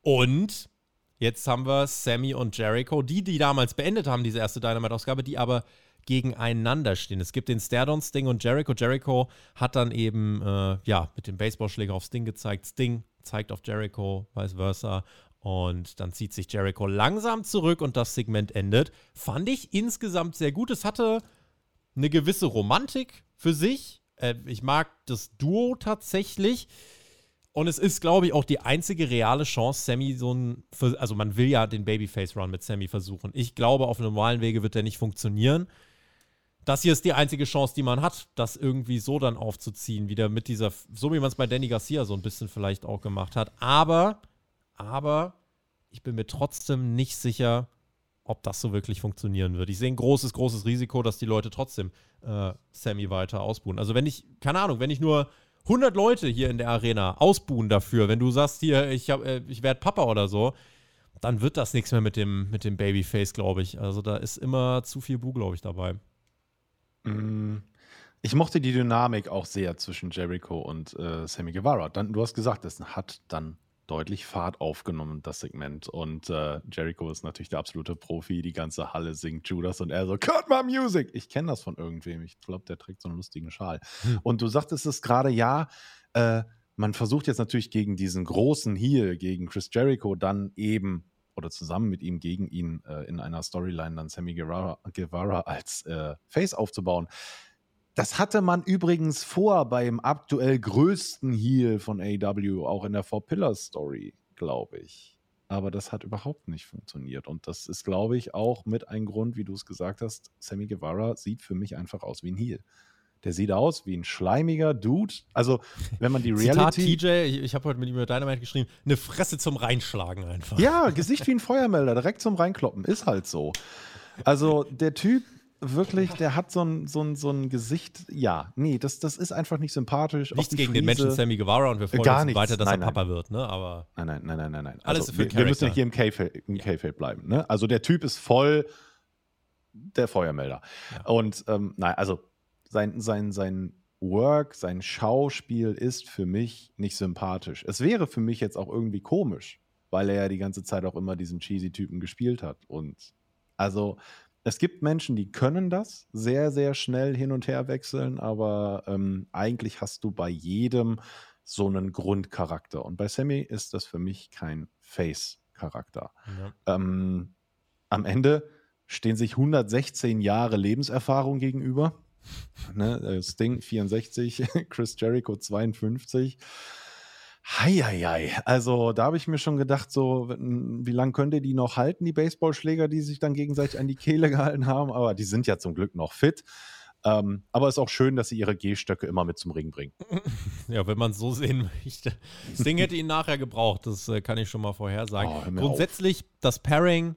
Und Jetzt haben wir Sammy und Jericho, die, die damals beendet haben, diese erste Dynamite-Ausgabe, die aber gegeneinander stehen. Es gibt den Stardon, Sting und Jericho. Jericho hat dann eben, äh, ja, mit dem Baseballschläger auf Sting gezeigt. Sting zeigt auf Jericho, vice versa. Und dann zieht sich Jericho langsam zurück und das Segment endet. Fand ich insgesamt sehr gut. Es hatte eine gewisse Romantik für sich. Äh, ich mag das Duo tatsächlich. Und es ist, glaube ich, auch die einzige reale Chance, Sammy so ein. Also, man will ja den Babyface-Run mit Sammy versuchen. Ich glaube, auf normalen Wege wird der nicht funktionieren. Das hier ist die einzige Chance, die man hat, das irgendwie so dann aufzuziehen, wieder mit dieser, so wie man es bei Danny Garcia so ein bisschen vielleicht auch gemacht hat. Aber, aber, ich bin mir trotzdem nicht sicher, ob das so wirklich funktionieren wird. Ich sehe ein großes, großes Risiko, dass die Leute trotzdem äh, Sammy weiter ausbuhen. Also wenn ich, keine Ahnung, wenn ich nur 100 Leute hier in der Arena ausbuhen dafür, wenn du sagst hier, ich, äh, ich werde Papa oder so, dann wird das nichts mehr mit dem, mit dem Babyface, glaube ich. Also da ist immer zu viel Bu, glaube ich, dabei. Mm, ich mochte die Dynamik auch sehr zwischen Jericho und äh, Sammy Guevara. Dann, du hast gesagt, das hat dann deutlich Fahrt aufgenommen, das Segment. Und äh, Jericho ist natürlich der absolute Profi. Die ganze Halle singt Judas und er so, Cut my music! Ich kenne das von irgendwem. Ich glaube, der trägt so einen lustigen Schal. Hm. Und du sagtest es gerade, ja, äh, man versucht jetzt natürlich gegen diesen großen Heel, gegen Chris Jericho, dann eben oder zusammen mit ihm gegen ihn äh, in einer Storyline dann Sammy Guevara, Guevara als äh, Face aufzubauen Das hatte man übrigens vor beim aktuell größten Heal von AW, auch in der Four Pillars Story, glaube ich. Aber das hat überhaupt nicht funktioniert. Und das ist, glaube ich, auch mit ein Grund, wie du es gesagt hast. Sammy Guevara sieht für mich einfach aus wie ein Heal. Der sieht aus wie ein schleimiger Dude. Also, wenn man die Reality. Zitat TJ, ich, ich habe heute mit ihm über Dynamite geschrieben, eine Fresse zum Reinschlagen einfach. Ja, Gesicht wie ein Feuermelder, direkt zum Reinkloppen. Ist halt so. Also, der Typ wirklich, der hat so ein, so ein, so ein Gesicht. Ja, nee, das, das ist einfach nicht sympathisch. Nichts gegen den Menschen Sammy Guevara und wir freuen Gar uns nichts. weiter, dass Nein, er Papa nein. wird, ne? Aber Nein, nein, nein, nein, nein, nein. Alles also, für wir, wir müssen ja hier im K-Feld bleiben. Ne? Also der Typ ist voll der Feuermelder. Und ähm, nein, also sein, sein, sein Work, sein Schauspiel ist für mich nicht sympathisch. Es wäre für mich jetzt auch irgendwie komisch, weil er ja die ganze Zeit auch immer diesen cheesy Typen gespielt hat. Und also es gibt Menschen, die können das sehr, sehr schnell hin und her wechseln, aber ähm, eigentlich hast du bei jedem so einen Grundcharakter. Und bei Sammy ist das für mich kein Face-Charakter. ja. Ähm, am Ende stehen sich 116 Jahre Lebenserfahrung gegenüber. Ne, Sting 64, Chris Jericho 52. Heieiei. Also da habe ich mir schon gedacht, so, wie lange könnt ihr die noch halten, die Baseballschläger, die sich dann gegenseitig an die Kehle gehalten haben? Aber die sind ja zum Glück noch fit. Ähm, aber es ist auch schön, dass sie ihre Gehstöcke immer mit zum Ring bringen. Ja, wenn man es so sehen möchte. Sting hätte ihn nachher gebraucht, das äh, kann ich schon mal vorhersagen. Oh, Grundsätzlich, das Pairing,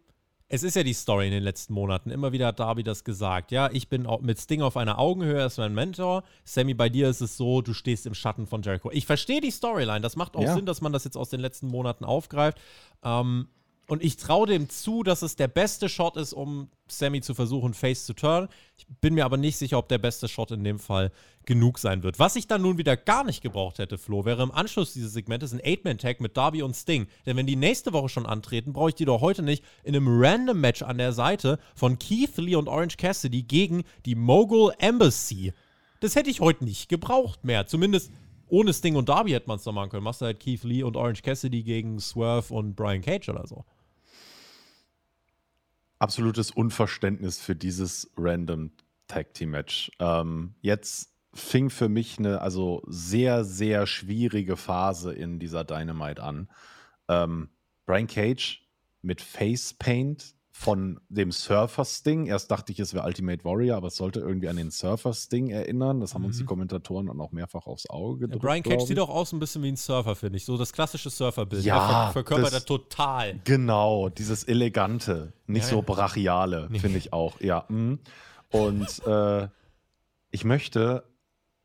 es ist ja die Story in den letzten Monaten. Immer wieder hat Darby das gesagt. Ja, ich bin mit Sting auf einer Augenhöhe, er ist mein Mentor. Sammy, bei dir ist es so, du stehst im Schatten von Jericho. Ich verstehe die Storyline. Das macht auch Ja. Sinn, dass man das jetzt aus den letzten Monaten aufgreift. Ähm, und ich traue dem zu, dass es der beste Shot ist, um Sammy zu versuchen, face zu turn. Ich bin mir aber nicht sicher, ob der beste Shot in dem Fall genug sein wird. Was ich dann nun wieder gar nicht gebraucht hätte, Flo, wäre im Anschluss dieses Segmentes ein Eight-Man-Tag mit Darby und Sting. Denn wenn die nächste Woche schon antreten, brauche ich die doch heute nicht in einem Random-Match an der Seite von Keith Lee und Orange Cassidy gegen die Mogul Embassy. Das hätte ich heute nicht gebraucht mehr. Zumindest ohne Sting und Darby hätte man es doch machen können. Machst du halt Keith Lee und Orange Cassidy gegen Swerve und Brian Cage oder so. Absolutes Unverständnis für dieses random Tag Team Match. Ähm, jetzt fing für mich eine also sehr sehr schwierige Phase in dieser Dynamite an. Ähm, Brian Cage mit Face Paint von dem Surfer Sting. Erst dachte ich, es wäre Ultimate Warrior, aber es sollte irgendwie an den Surfer Sting erinnern. Das haben uns die Kommentatoren dann auch mehrfach aufs Auge Ja, gedrückt. Brian Cage sieht auch aus ein bisschen wie ein Surfer, finde ich. So das klassische Surferbild. Ja, Er ver verkörpert er total. Genau, dieses elegante, nicht Ja, so ja. brachiale, finde ich auch. Ja. mm. Und äh, ich möchte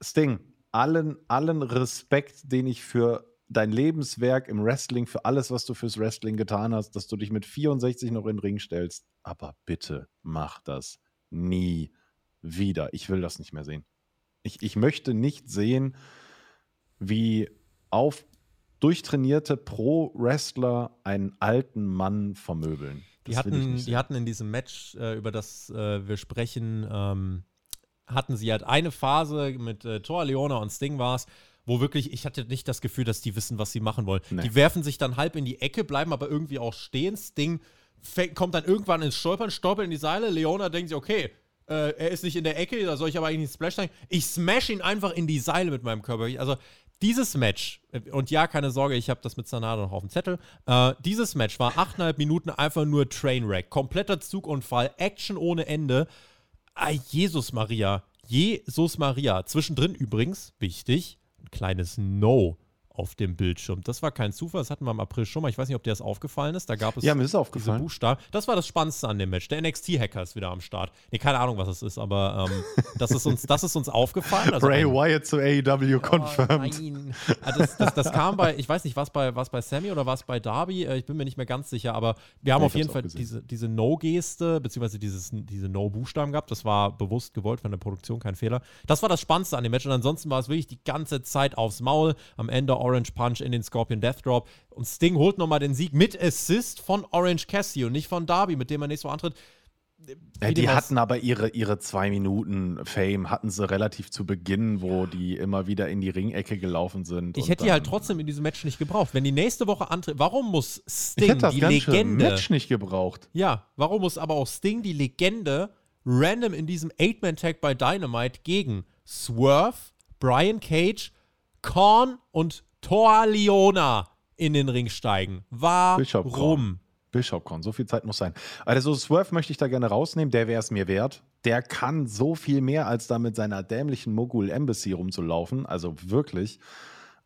Sting allen allen Respekt, den ich für dein Lebenswerk im Wrestling, für alles, was du fürs Wrestling getan hast, dass du dich mit 64 noch in den Ring stellst. Aber bitte mach das nie wieder. Ich will das nicht mehr sehen. Ich, ich möchte nicht sehen, wie auf durchtrainierte Pro-Wrestler einen alten Mann vermöbeln. Die Das hatten, die hatten in diesem Match, äh, über das äh, wir sprechen, ähm, hatten sie halt eine Phase mit äh, Thor, Leona und Sting war es, wo wirklich, ich hatte nicht das Gefühl, dass die wissen, was sie machen wollen. Nee. Die werfen sich dann halb in die Ecke, bleiben aber irgendwie auch stehen. Sting kommt dann irgendwann ins Stolpern, stolpert in die Seile. Leona denkt sich, okay, äh, er ist nicht in der Ecke, da soll ich aber eigentlich einen Splash zeigen. Ich smash ihn einfach in die Seile mit meinem Körper. Also dieses Match, äh, und ja, keine Sorge, ich habe das mit Sanada noch auf dem Zettel. Äh, dieses Match war achteinhalb Minuten einfach nur Trainwreck. Kompletter Zugunfall, Action ohne Ende. Ah, Jesus Maria. Jesus Maria. Zwischendrin übrigens, wichtig, ein kleines No auf dem Bildschirm. Das war kein Zufall, das hatten wir im April schon mal. Ich weiß nicht, ob dir das aufgefallen ist. Da gab es Ja, mir ist diese aufgefallen. Buchstaben. Das war das Spannendste an dem Match. Der NXT-Hacker ist wieder am Start. Nee, keine Ahnung, was es ist, aber ähm, das, ist uns, das ist uns aufgefallen. Also ein- Wyatt zu AEW Oh, confirmed. nein. Ah, Das, das, das kam bei, ich weiß nicht, was bei, was bei Sammy oder was bei Darby, äh, ich bin mir nicht mehr ganz sicher, aber wir haben Nee, auf ich jeden Fall gesehen. diese, diese No-Geste, beziehungsweise dieses, diese No-Buchstaben gehabt. Das war bewusst gewollt von der Produktion, kein Fehler. Das war das Spannendste an dem Match und ansonsten war es wirklich die ganze Zeit aufs Maul. Am Ende Orange Punch in den Scorpion Death Drop und Sting holt nochmal den Sieg mit Assist von Orange Cassidy und nicht von Darby, mit dem er nächstes Mal antritt. Ja, die hatten aber ihre, ihre zwei Minuten Fame, hatten sie relativ zu Beginn, wo die immer wieder in die Ringecke gelaufen sind. Ich hätte die halt trotzdem in diesem Match nicht gebraucht. Wenn die nächste Woche antritt, warum muss Sting, die Legende, Match nicht gebraucht. Ja, warum muss aber auch Sting, die Legende, random in diesem Eight-Man-Tag bei Dynamite gegen Swerve, Brian Cage, Korn und Thor Leona in den Ring steigen. Warum? Bishop Korn, so viel Zeit muss sein. Also Swerve möchte ich da gerne rausnehmen, der wäre es mir wert. Der kann so viel mehr, als da mit seiner dämlichen Mogul Embassy rumzulaufen. Also wirklich.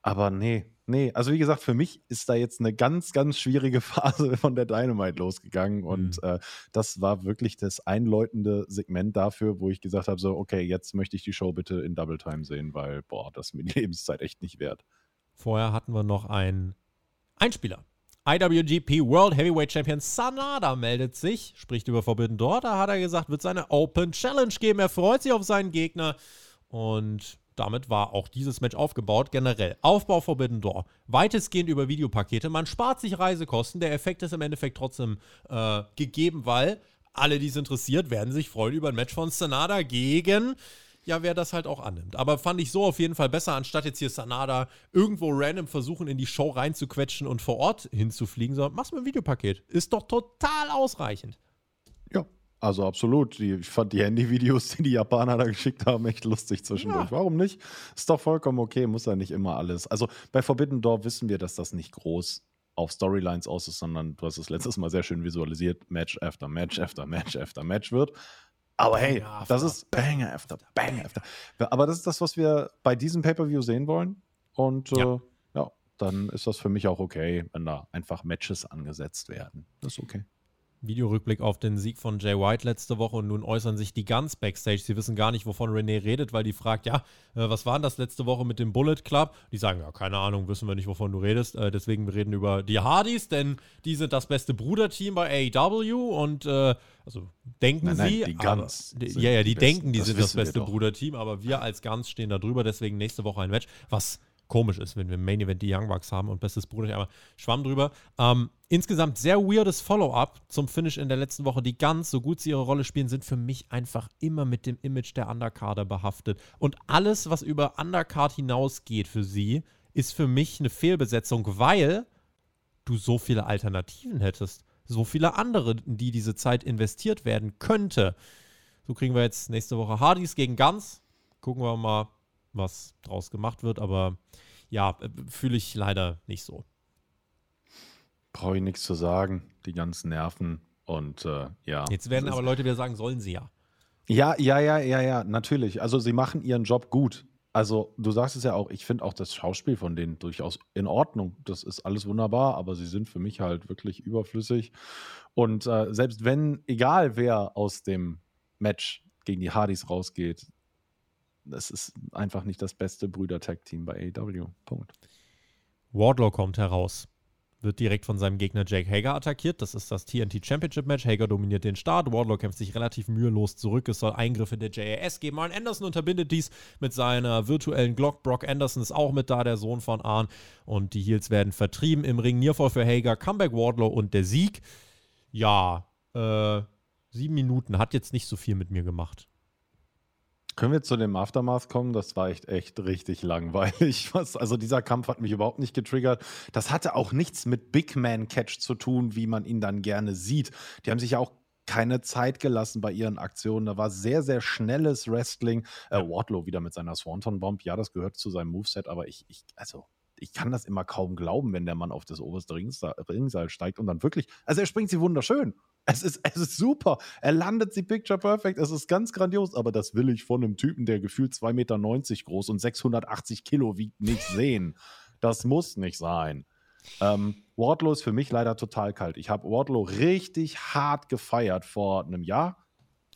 Aber nee, nee. Also wie gesagt, für mich ist da jetzt eine ganz, ganz schwierige Phase von der Dynamite losgegangen. Und mhm. äh, das war wirklich das einläutende Segment dafür, wo ich gesagt habe: so, okay, jetzt möchte ich die Show bitte in Double Time sehen, weil, boah, das ist mir die Lebenszeit echt nicht wert. Vorher hatten wir noch einen Einspieler. IWGP World Heavyweight Champion Sanada meldet sich, spricht über Forbidden Door. Da hat er gesagt, wird seine Open Challenge geben. Er freut sich auf seinen Gegner. Und damit war auch dieses Match aufgebaut. Generell Aufbau Forbidden Door. Weitestgehend über Videopakete. Man spart sich Reisekosten. Der Effekt ist im Endeffekt trotzdem äh, gegeben, weil alle, die es interessiert, werden sich freuen über ein Match von Sanada gegen ja, wer das halt auch annimmt. Aber fand ich so auf jeden Fall besser, anstatt jetzt hier Sanada irgendwo random versuchen, in die Show reinzuquetschen und vor Ort hinzufliegen, sondern mach's mit einem Videopaket. Ist doch total ausreichend. Ja, also absolut. Die, ich fand die Handyvideos, die die Japaner da geschickt haben, echt lustig zwischendurch. Ja. Warum nicht? Ist doch vollkommen okay, muss ja nicht immer alles. Also bei Forbidden Door wissen wir, dass das nicht groß auf Storylines aus ist, sondern du hast es letztes Mal sehr schön visualisiert, Match after Match after Match after Match wird. Aber hey, das ist Banger after Banger after. Aber das ist das, was wir bei diesem Pay-Per-View sehen wollen. Und ja. Äh, ja, dann ist das für mich auch okay, wenn da einfach Matches angesetzt werden. Das ist okay. Videorückblick auf den Sieg von Jay White letzte Woche und nun äußern sich die ganz Backstage. Sie wissen gar nicht, wovon Renee redet, weil die fragt, ja, äh, was war denn das letzte Woche mit dem Bullet Club? Die sagen, ja, keine Ahnung, wissen wir nicht, wovon du redest. Äh, deswegen wir reden über die Hardys, denn die sind das beste Bruderteam bei AEW und äh, also denken nein, nein, sie. Die Guns. Aber, ja, ja, die, die denken, die das sind das beste Bruderteam, aber wir als Guns stehen da drüber, deswegen nächste Woche ein Match, was komisch ist, wenn wir im Main Event die Young Bucks haben und bestes Bruder, aber schwamm drüber. Ähm, insgesamt sehr weirdes Follow-up zum Finish in der letzten Woche. Die ganz, so gut sie ihre Rolle spielen, sind für mich einfach immer mit dem Image der Undercarder behaftet. Und alles, was über Undercard hinausgeht für sie, ist für mich eine Fehlbesetzung, weil du so viele Alternativen hättest. So viele andere, in die diese Zeit investiert werden könnte. So kriegen wir jetzt nächste Woche Hardys gegen Guns. Gucken wir mal, was draus gemacht wird, aber ja, äh, fühle ich leider nicht so. Brauche ich nichts zu sagen. Die ganzen Nerven und äh, ja. Jetzt werden aber Leute wieder sagen, sollen sie ja. Ja, ja, ja, ja, ja, natürlich. Also sie machen ihren Job gut. Also du sagst es ja auch, ich finde auch das Schauspiel von denen durchaus in Ordnung. Das ist alles wunderbar, aber sie sind für mich halt wirklich überflüssig. Und äh, selbst wenn, egal wer aus dem Match gegen die Hardys rausgeht, das ist einfach nicht das beste Brüder-Tag-Team bei AEW. Punkt. Wardlow kommt heraus. Wird direkt von seinem Gegner Jake Hager attackiert. Das ist das TNT Championship Match. Hager dominiert den Start. Wardlow kämpft sich relativ mühelos zurück. Es soll Eingriffe der JAS geben. Arn Anderson unterbindet dies mit seiner virtuellen Glock. Brock Anderson ist auch mit da, der Sohn von Arn. Und die Heels werden vertrieben. Im Ring Nearfall für Hager, Comeback Wardlow und der Sieg. Ja, äh, sieben Minuten hat jetzt nicht so viel mit mir gemacht. Können wir zu dem Aftermath kommen? Das war echt, echt richtig langweilig. Was, also dieser Kampf hat mich überhaupt nicht getriggert. Das hatte auch nichts mit Big Man Catch zu tun, wie man ihn dann gerne sieht. Die haben sich ja auch keine Zeit gelassen bei ihren Aktionen. Da war sehr, sehr schnelles Wrestling. Äh, Wardlow wieder mit seiner Swanton Bomb. Ja, das gehört zu seinem Moveset, aber ich, ich also ich kann das immer kaum glauben, wenn der Mann auf das oberste Ringseil steigt und dann wirklich, also er springt sie wunderschön. Es ist, es ist super. Er landet sie picture perfect. Es ist ganz grandios. Aber das will ich von einem Typen, der gefühlt 2,90 Meter groß und 680 Kilo wiegt, nicht sehen. Das muss nicht sein. Ähm, Wardlow ist für mich leider total kalt. Ich habe Wardlow richtig hart gefeiert vor einem Jahr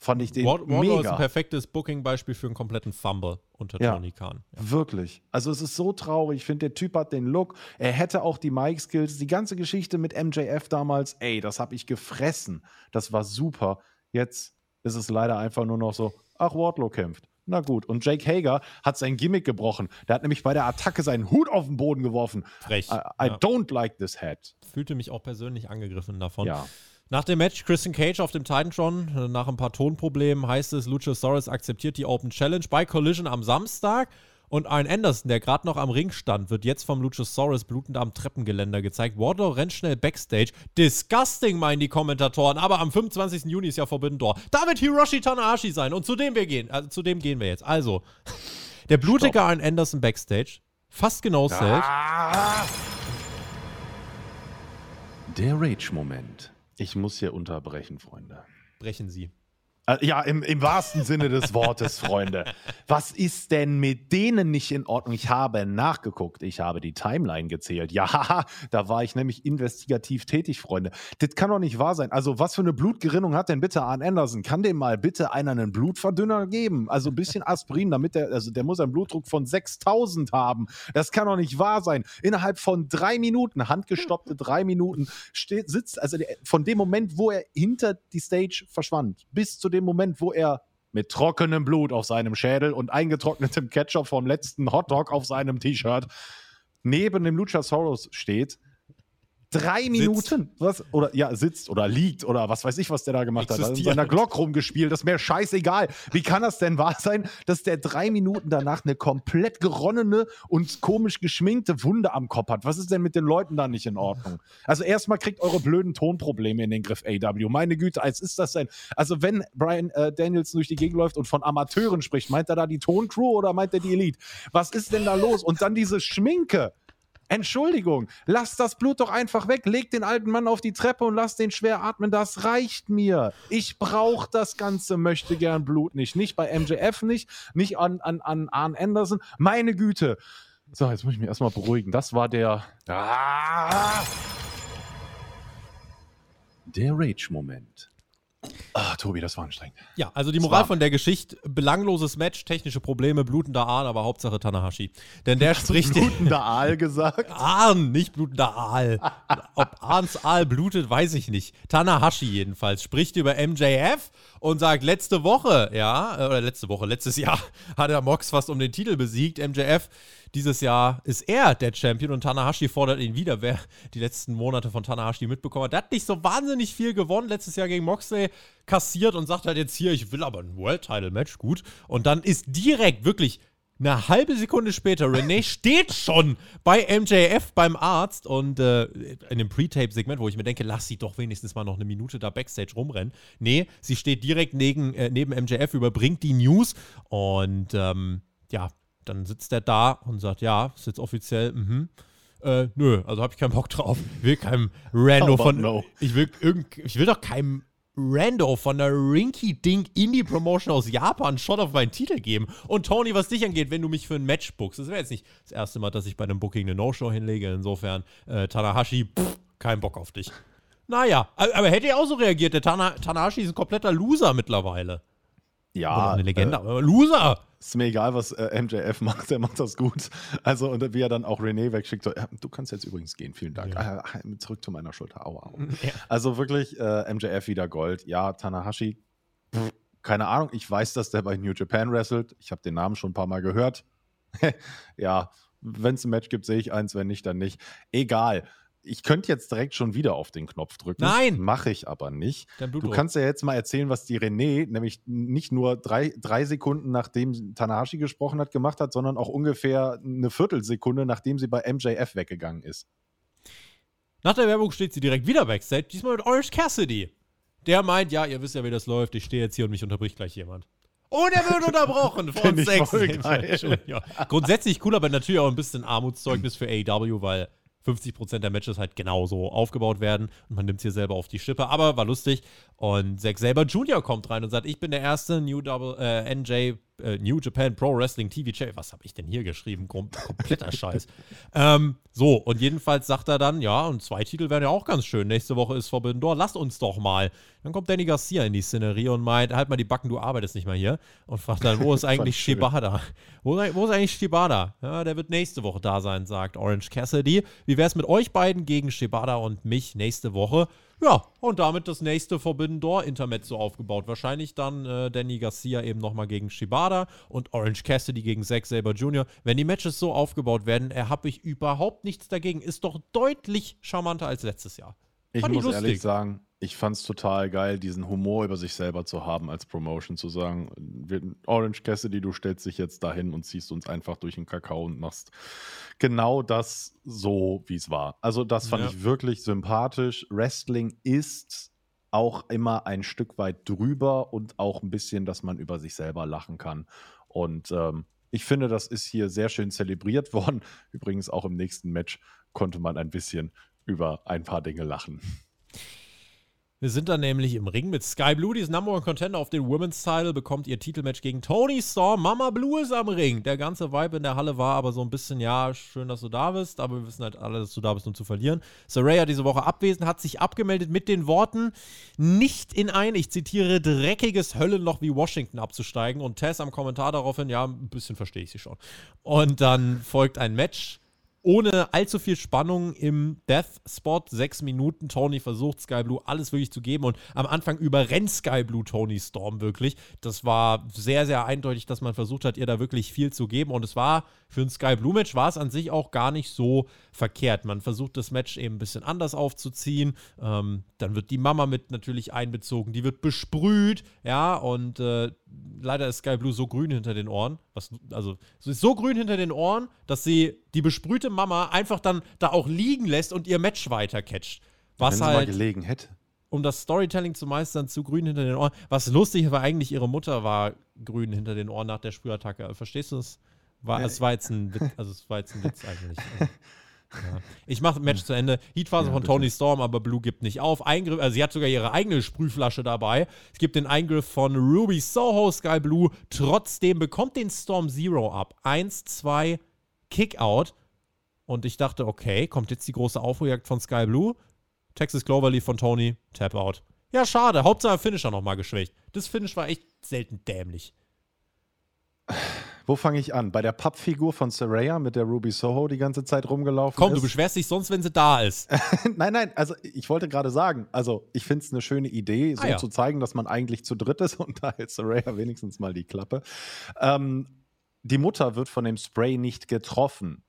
fand ich den Ward, mega. ist ein perfektes Booking-Beispiel für einen kompletten Fumble unter ja, Tony Khan. Ja. Wirklich. Also es ist so traurig. Ich finde, der Typ hat den Look. Er hätte auch die Mike-Skills. Die ganze Geschichte mit MJF damals, ey, das habe ich gefressen. Das war super. Jetzt ist es leider einfach nur noch so, ach, Wardlow kämpft. Na gut. Und Jake Hager hat sein Gimmick gebrochen. Der hat nämlich bei der Attacke seinen Hut auf den Boden geworfen. Frech. I, I ja. don't like this hat. Fühlte mich auch persönlich angegriffen davon. Ja. Nach dem Match Christian Cage auf dem Titantron, nach ein paar Tonproblemen heißt es, Luchasaurus akzeptiert die Open Challenge bei Collision am Samstag Und ein Anderson, der gerade noch am Ring stand, wird jetzt vom Luchasaurus blutend am Treppengeländer gezeigt. Wardlow rennt schnell Backstage. Disgusting, meinen die Kommentatoren. Aber am 25. Juni ist ja Forbidden Door. Da wird Hiroshi Tanahashi sein. Und zu dem wir gehen. Also zu dem gehen wir jetzt. Also, der blutige Arn Anderson Backstage. Fast genau ah. Der Rage-Moment. Ich muss hier unterbrechen, Freunde. Brechen Sie. Äh, ja, im, im wahrsten Sinne des Wortes, Freunde. Was ist denn mit denen nicht in Ordnung? Ich habe nachgeguckt, ich habe die Timeline gezählt. Ja, da war ich nämlich investigativ tätig, Freunde. Das kann doch nicht wahr sein. Also, was für eine Blutgerinnung hat denn bitte Arn Anderson? Kann dem mal bitte einer einen Blutverdünner geben? Also ein bisschen Aspirin, damit der, also der muss einen Blutdruck von 6000 haben. Das kann doch nicht wahr sein. Innerhalb von drei Minuten, handgestoppte drei Minuten, steht, sitzt, also von dem Moment, wo er hinter die Stage verschwand, bis zu dem Moment, wo er mit trockenem Blut auf seinem Schädel und eingetrocknetem Ketchup vom letzten Hotdog auf seinem T-Shirt neben dem Luchasaurus steht Drei Minuten? Was? Oder ja, sitzt oder liegt oder was weiß ich, was der da gemacht hat. Also in seiner Glock rumgespielt. Das ist mir scheißegal. Wie kann das denn wahr sein, dass der drei Minuten danach eine komplett geronnene und komisch geschminkte Wunde am Kopf hat? Was ist denn mit den Leuten da nicht in Ordnung? Also erstmal kriegt eure blöden Tonprobleme in den Griff, AW. Meine Güte, als ist das denn? Also wenn Brian äh, Daniels durch die Gegend läuft und von Amateuren spricht, meint er da die Toncrew oder meint er die Elite? Was ist denn da los? Und dann diese Schminke. Entschuldigung, lass das Blut doch einfach weg, leg den alten Mann auf die Treppe und lass den schwer atmen, das reicht mir. Ich brauche das ganze möchte gern Blut nicht. Nicht bei MJF nicht, nicht an, an, an Arn Anderson. Meine Güte. So, jetzt muss ich mich erstmal beruhigen. Das war der. Ah, der Rage-Moment. Ah, Tobi, das war anstrengend. Ja, also die Moral von der Geschichte: belangloses Match, technische Probleme, blutender Aal, aber Hauptsache Tanahashi. Denn der Hast spricht. Blutender Aal gesagt? Ahn, nicht blutender Aal. Ob Ahns Aal blutet, weiß ich nicht. Tanahashi jedenfalls spricht über MJF und sagt: letzte Woche, ja, äh, oder letzte Woche, letztes Jahr hat er Mox fast um den Titel besiegt. MJF dieses Jahr ist er der Champion und Tanahashi fordert ihn wieder. Wer die letzten Monate von Tanahashi mitbekommen hat, der hat nicht so wahnsinnig viel gewonnen. Letztes Jahr gegen Moxley kassiert und sagt halt jetzt hier, ich will aber ein World Title Match, gut. Und dann ist direkt wirklich eine halbe Sekunde später, Renee steht schon bei MJF beim Arzt und äh, in dem Pre-Tape-Segment, wo ich mir denke, lass sie doch wenigstens mal noch eine Minute da Backstage rumrennen. Nee, sie steht direkt neben, äh, neben MJF, überbringt die News und ähm, ja, dann sitzt er da und sagt, ja, ist jetzt offiziell, mhm. Äh, nö, also habe ich keinen Bock drauf. Ich will keinem Rando von. No. Ich will irgend, ich will doch keinem Rando von der Rinky Dink Indie Promotion aus Japan Shot auf meinen Titel geben. Und Tony, was dich angeht, wenn du mich für ein Match bookst, das wäre jetzt nicht das erste Mal, dass ich bei einem Booking eine No-Show hinlege. Insofern, äh, Tanahashi, pff, kein Bock auf dich. Naja, aber hätte er auch so reagiert. Der Tana Tanahashi ist ein kompletter Loser mittlerweile. Ja. Eine Legende, äh, aber Loser! Ist mir egal, was äh, MJF macht, er macht das gut. Also, und wie er dann auch René wegschickt, so, ja, du kannst jetzt übrigens gehen, vielen Dank. Ja. Ah, zurück zu meiner Schulter, aua. aua. Ja. Also wirklich, äh, MJF wieder Gold. Ja, Tanahashi, pff, keine Ahnung, ich weiß, dass der bei New Japan wrestelt. Ich habe den Namen schon ein paar Mal gehört. ja, wenn es ein Match gibt, sehe ich eins, wenn nicht, dann nicht. Egal ich könnte jetzt direkt schon wieder auf den Knopf drücken. Nein! Mache ich aber nicht. Du kannst ja jetzt mal erzählen, was die René, nämlich nicht nur drei, drei Sekunden nachdem Tanahashi gesprochen hat, gemacht hat, sondern auch ungefähr eine Viertelsekunde, nachdem sie bei MJF weggegangen ist. Nach der Werbung steht sie direkt wieder backstage, diesmal mit Orange Cassidy. Der meint, ja, ihr wisst ja, wie das läuft, ich stehe jetzt hier und mich unterbricht gleich jemand. Und er wird unterbrochen von Sex. Grundsätzlich cool, aber natürlich auch ein bisschen Armutszeugnis für AEW, weil 50% der Matches halt genauso aufgebaut werden. Und man nimmt es hier selber auf die Schippe, aber war lustig. Und Zack selber Junior kommt rein und sagt, ich bin der erste. New Double, äh, NJ äh, New Japan Pro Wrestling TV Channel. Was habe ich denn hier geschrieben? Kom kompletter Scheiß. Ähm, so, und jedenfalls sagt er dann, ja, und zwei Titel wären ja auch ganz schön. Nächste Woche ist Forbidden Door, lasst uns doch mal. Dann kommt Danny Garcia in die Szenerie und meint, halt mal die Backen, du arbeitest nicht mal hier. Und fragt dann, wo ist eigentlich Shibada? Wo, wo, ist eigentlich Shibada? Ja, der wird nächste Woche da sein, sagt Orange Cassidy. Wie wäre es mit euch beiden gegen Shibada und mich nächste Woche? Ja, und damit das nächste Forbidden Door Intermezzo aufgebaut. Wahrscheinlich dann äh, Danny Garcia eben nochmal gegen Shibada und Orange Cassidy gegen Zack Saber Jr. Wenn die Matches so aufgebaut werden, äh, habe ich überhaupt nichts dagegen. Ist doch deutlich charmanter als letztes Jahr. Ich muss lustig. ehrlich sagen, Ich fand es total geil, diesen Humor über sich selber zu haben als Promotion, zu sagen, Orange Cassidy, du stellst dich jetzt dahin und ziehst uns einfach durch den Kakao und machst genau das so, wie es war. Also das fand ja. ich wirklich sympathisch. Wrestling ist auch immer ein Stück weit drüber und auch ein bisschen, dass man über sich selber lachen kann. Und ähm, ich finde, das ist hier sehr schön zelebriert worden. Übrigens auch im nächsten Match konnte man ein bisschen über ein paar Dinge lachen. Wir sind dann nämlich im Ring mit Sky Blue, die ist Number One Contender auf den Women's Title, bekommt ihr Titelmatch gegen Tony Storm. Mama Blue ist am Ring. Der ganze Vibe in der Halle war aber so ein bisschen, ja, schön, dass du da bist, aber wir wissen halt alle, dass du da bist, um zu verlieren. Saraya diese Woche abwesend, hat sich abgemeldet mit den Worten, nicht in ein, ich zitiere, dreckiges Höllenloch wie Washington abzusteigen. Und Tess am Kommentar daraufhin, ja, ein bisschen verstehe ich sie schon. Und dann folgt ein Match ohne allzu viel Spannung im Death Spot. Sechs Minuten. Tony versucht Sky Blue alles wirklich zu geben und am Anfang überrennt Sky Blue Tony Storm wirklich. Das war sehr, sehr eindeutig, dass man versucht hat, ihr da wirklich viel zu geben und es war für ein Sky Blue Match war es an sich auch gar nicht so verkehrt. Man versucht das Match eben ein bisschen anders aufzuziehen. Ähm, dann wird die Mama mit natürlich einbezogen, die wird besprüht, ja, und äh, leider ist Sky Blue so grün hinter den Ohren, was, also sie ist so grün hinter den Ohren, dass sie die besprühte Mama einfach dann da auch liegen lässt und ihr Match weiter catcht. Was Wenn sie halt, mal gelegen hätte. Um das Storytelling zu meistern, zu grün hinter den Ohren. Was lustig war, eigentlich ihre Mutter war grün hinter den Ohren nach der Sprühattacke. Verstehst du es? War, es war jetzt ein Witz, also es war jetzt ein Witz eigentlich. Ja. Ich mache Match hm. zu Ende. Heatphase ja, von. Tony Storm, aber Blue gibt nicht auf. Eingriff, also sie hat sogar ihre eigene Sprühflasche dabei. Es gibt den Eingriff von Ruby Soho, Sky Blue. Trotzdem bekommt den Storm Zero ab. Eins, zwei, Kickout. Und ich dachte, okay, kommt jetzt die große Aufholjagd von Sky Blue. Texas Cloverleaf von Tony, Tap Out. Ja, schade. Hauptsache Finisher nochmal geschwächt. Das Finish war echt selten dämlich. Wo fange ich an? Bei der Pappfigur von Saraya mit der Ruby Soho die ganze Zeit rumgelaufen Komm, ist? du beschwerst dich sonst, wenn sie da ist. nein, nein, also ich wollte gerade sagen, also ich finde es eine schöne Idee, so ah, ja. zu zeigen, dass man eigentlich zu dritt ist und da hält Saraya wenigstens mal die Klappe. Ähm, die Mutter wird von dem Spray nicht getroffen.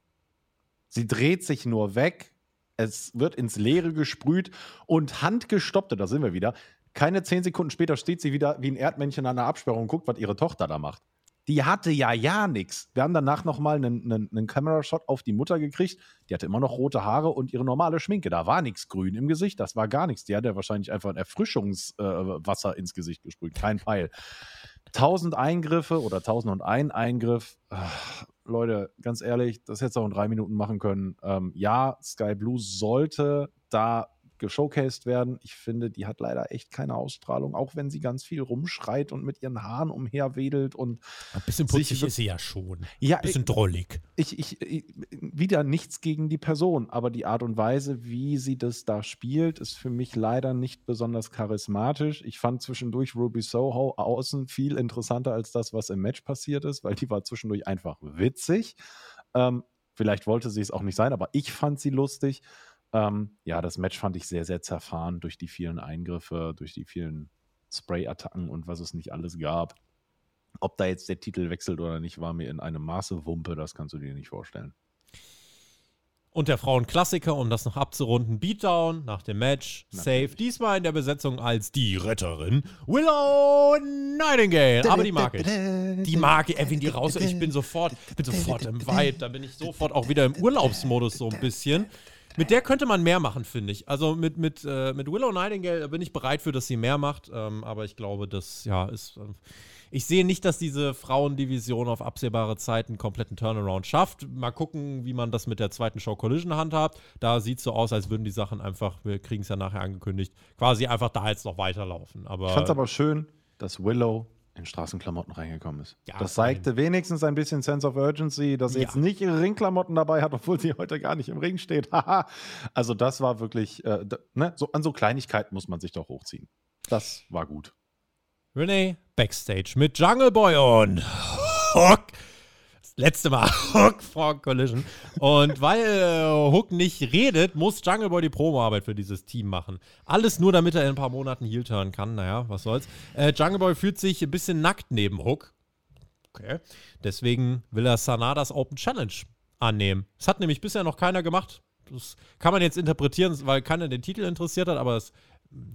Sie dreht sich nur weg, es wird ins Leere gesprüht und handgestoppte, da sind wir wieder, keine zehn Sekunden später steht sie wieder wie ein Erdmännchen an der Absperrung und guckt, was ihre Tochter da macht die hatte ja ja nichts. Wir haben danach nochmal einen, einen, einen Kamerashot auf die Mutter gekriegt. Die hatte immer noch rote Haare und ihre normale Schminke. Da war nichts grün im Gesicht. Das war gar nichts. Die hatte wahrscheinlich einfach ein Erfrischungswasser äh, ins Gesicht gesprüht. Kein Pfeil. Tausend Eingriffe oder tausend und ein Eingriff. Ach, Leute, ganz ehrlich, das hätte es auch in drei Minuten machen können. Ähm, ja, Sky Blue sollte da geshowcased werden. Ich finde, die hat leider echt keine Ausstrahlung, auch wenn sie ganz viel rumschreit und mit ihren Haaren umherwedelt und. Ein bisschen putzig ist sie ja schon. Ja, ein bisschen drollig. Ich, ich, ich, wieder nichts gegen die Person, aber die Art und Weise, wie sie das da spielt, ist für mich leider nicht besonders charismatisch. Ich fand zwischendurch Ruby Soho außen viel interessanter als das, was im Match passiert ist, weil die war zwischendurch einfach witzig. Ähm, vielleicht wollte sie es auch nicht sein, aber ich fand sie lustig. Ähm, ja, das Match fand ich sehr, sehr zerfahren durch die vielen Eingriffe, durch die vielen Spray-Attacken und was es nicht alles gab. Ob da jetzt der Titel wechselt oder nicht, war mir in einem Maße Wumpe, das kannst du dir nicht vorstellen. Und der Frauenklassiker, um das noch abzurunden, Beatdown nach dem Match, Natürlich. Safe, diesmal in der Besetzung als die Retterin, Willow Nightingale. Aber die mag ich. Die mag ich, wenn die raus ich bin sofort, bin sofort im Vibe, da bin ich sofort auch wieder im Urlaubsmodus so ein bisschen. Mit der könnte man mehr machen, finde ich. Also mit, mit, äh, mit Willow Nightingale bin ich bereit für, dass sie mehr macht. Ähm, aber ich glaube, das ja ist. Äh, ich sehe nicht, dass diese Frauendivision auf absehbare Zeit einen kompletten Turnaround schafft. Mal gucken, wie man das mit der zweiten Show Collision handhabt. Da sieht es so aus, als würden die Sachen einfach, wir kriegen es ja nachher angekündigt, quasi einfach da jetzt noch weiterlaufen. Aber, ich fand es aber schön, dass Willow in Straßenklamotten reingekommen ist. Ja, das zeigte fein. wenigstens ein bisschen Sense of Urgency, dass sie ja. jetzt nicht ihre Ringklamotten dabei hat, obwohl sie heute gar nicht im Ring steht. also das war wirklich, äh, ne? so, an so Kleinigkeiten muss man sich doch hochziehen. Das war gut. Renee Backstage mit Jungle Boy und Hook letzte Mal Hook vor Collision. Und weil äh, Hook nicht redet, muss Jungle Boy die Promoarbeit für dieses Team machen. Alles nur, damit er in ein paar Monaten Heel turn kann. Naja, was soll's. Äh, Jungle Boy fühlt sich ein bisschen nackt neben Hook. Okay. Deswegen will er Sanadas Open Challenge annehmen. Das hat nämlich bisher noch keiner gemacht. Das kann man jetzt interpretieren, weil keiner den Titel interessiert hat, aber es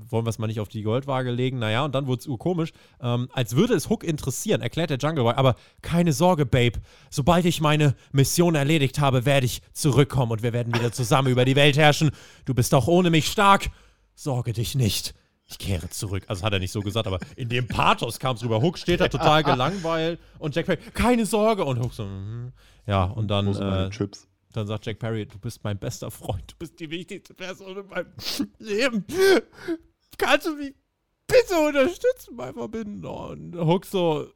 wollen wir es mal nicht auf die Goldwaage legen? Naja, und dann wurde es urkomisch. Ähm, als würde es Hook interessieren, erklärt der Jungle Boy. Aber keine Sorge, Babe. Sobald ich meine Mission erledigt habe, werde ich zurückkommen und wir werden wieder zusammen über die Welt herrschen. Du bist auch ohne mich stark. Sorge dich nicht. Ich kehre zurück. Also hat er nicht so gesagt, aber in dem Pathos kam es rüber. Hook steht da total gelangweilt und Jack Perry, keine Sorge. Und Hook so, mm, ja, und dann. Äh, Chips? Dann sagt Jack Perry, du bist mein bester Freund, du bist die wichtigste Person in meinem Leben. Kannst du mich bitte unterstützen bei Verbinden? Und Hook so,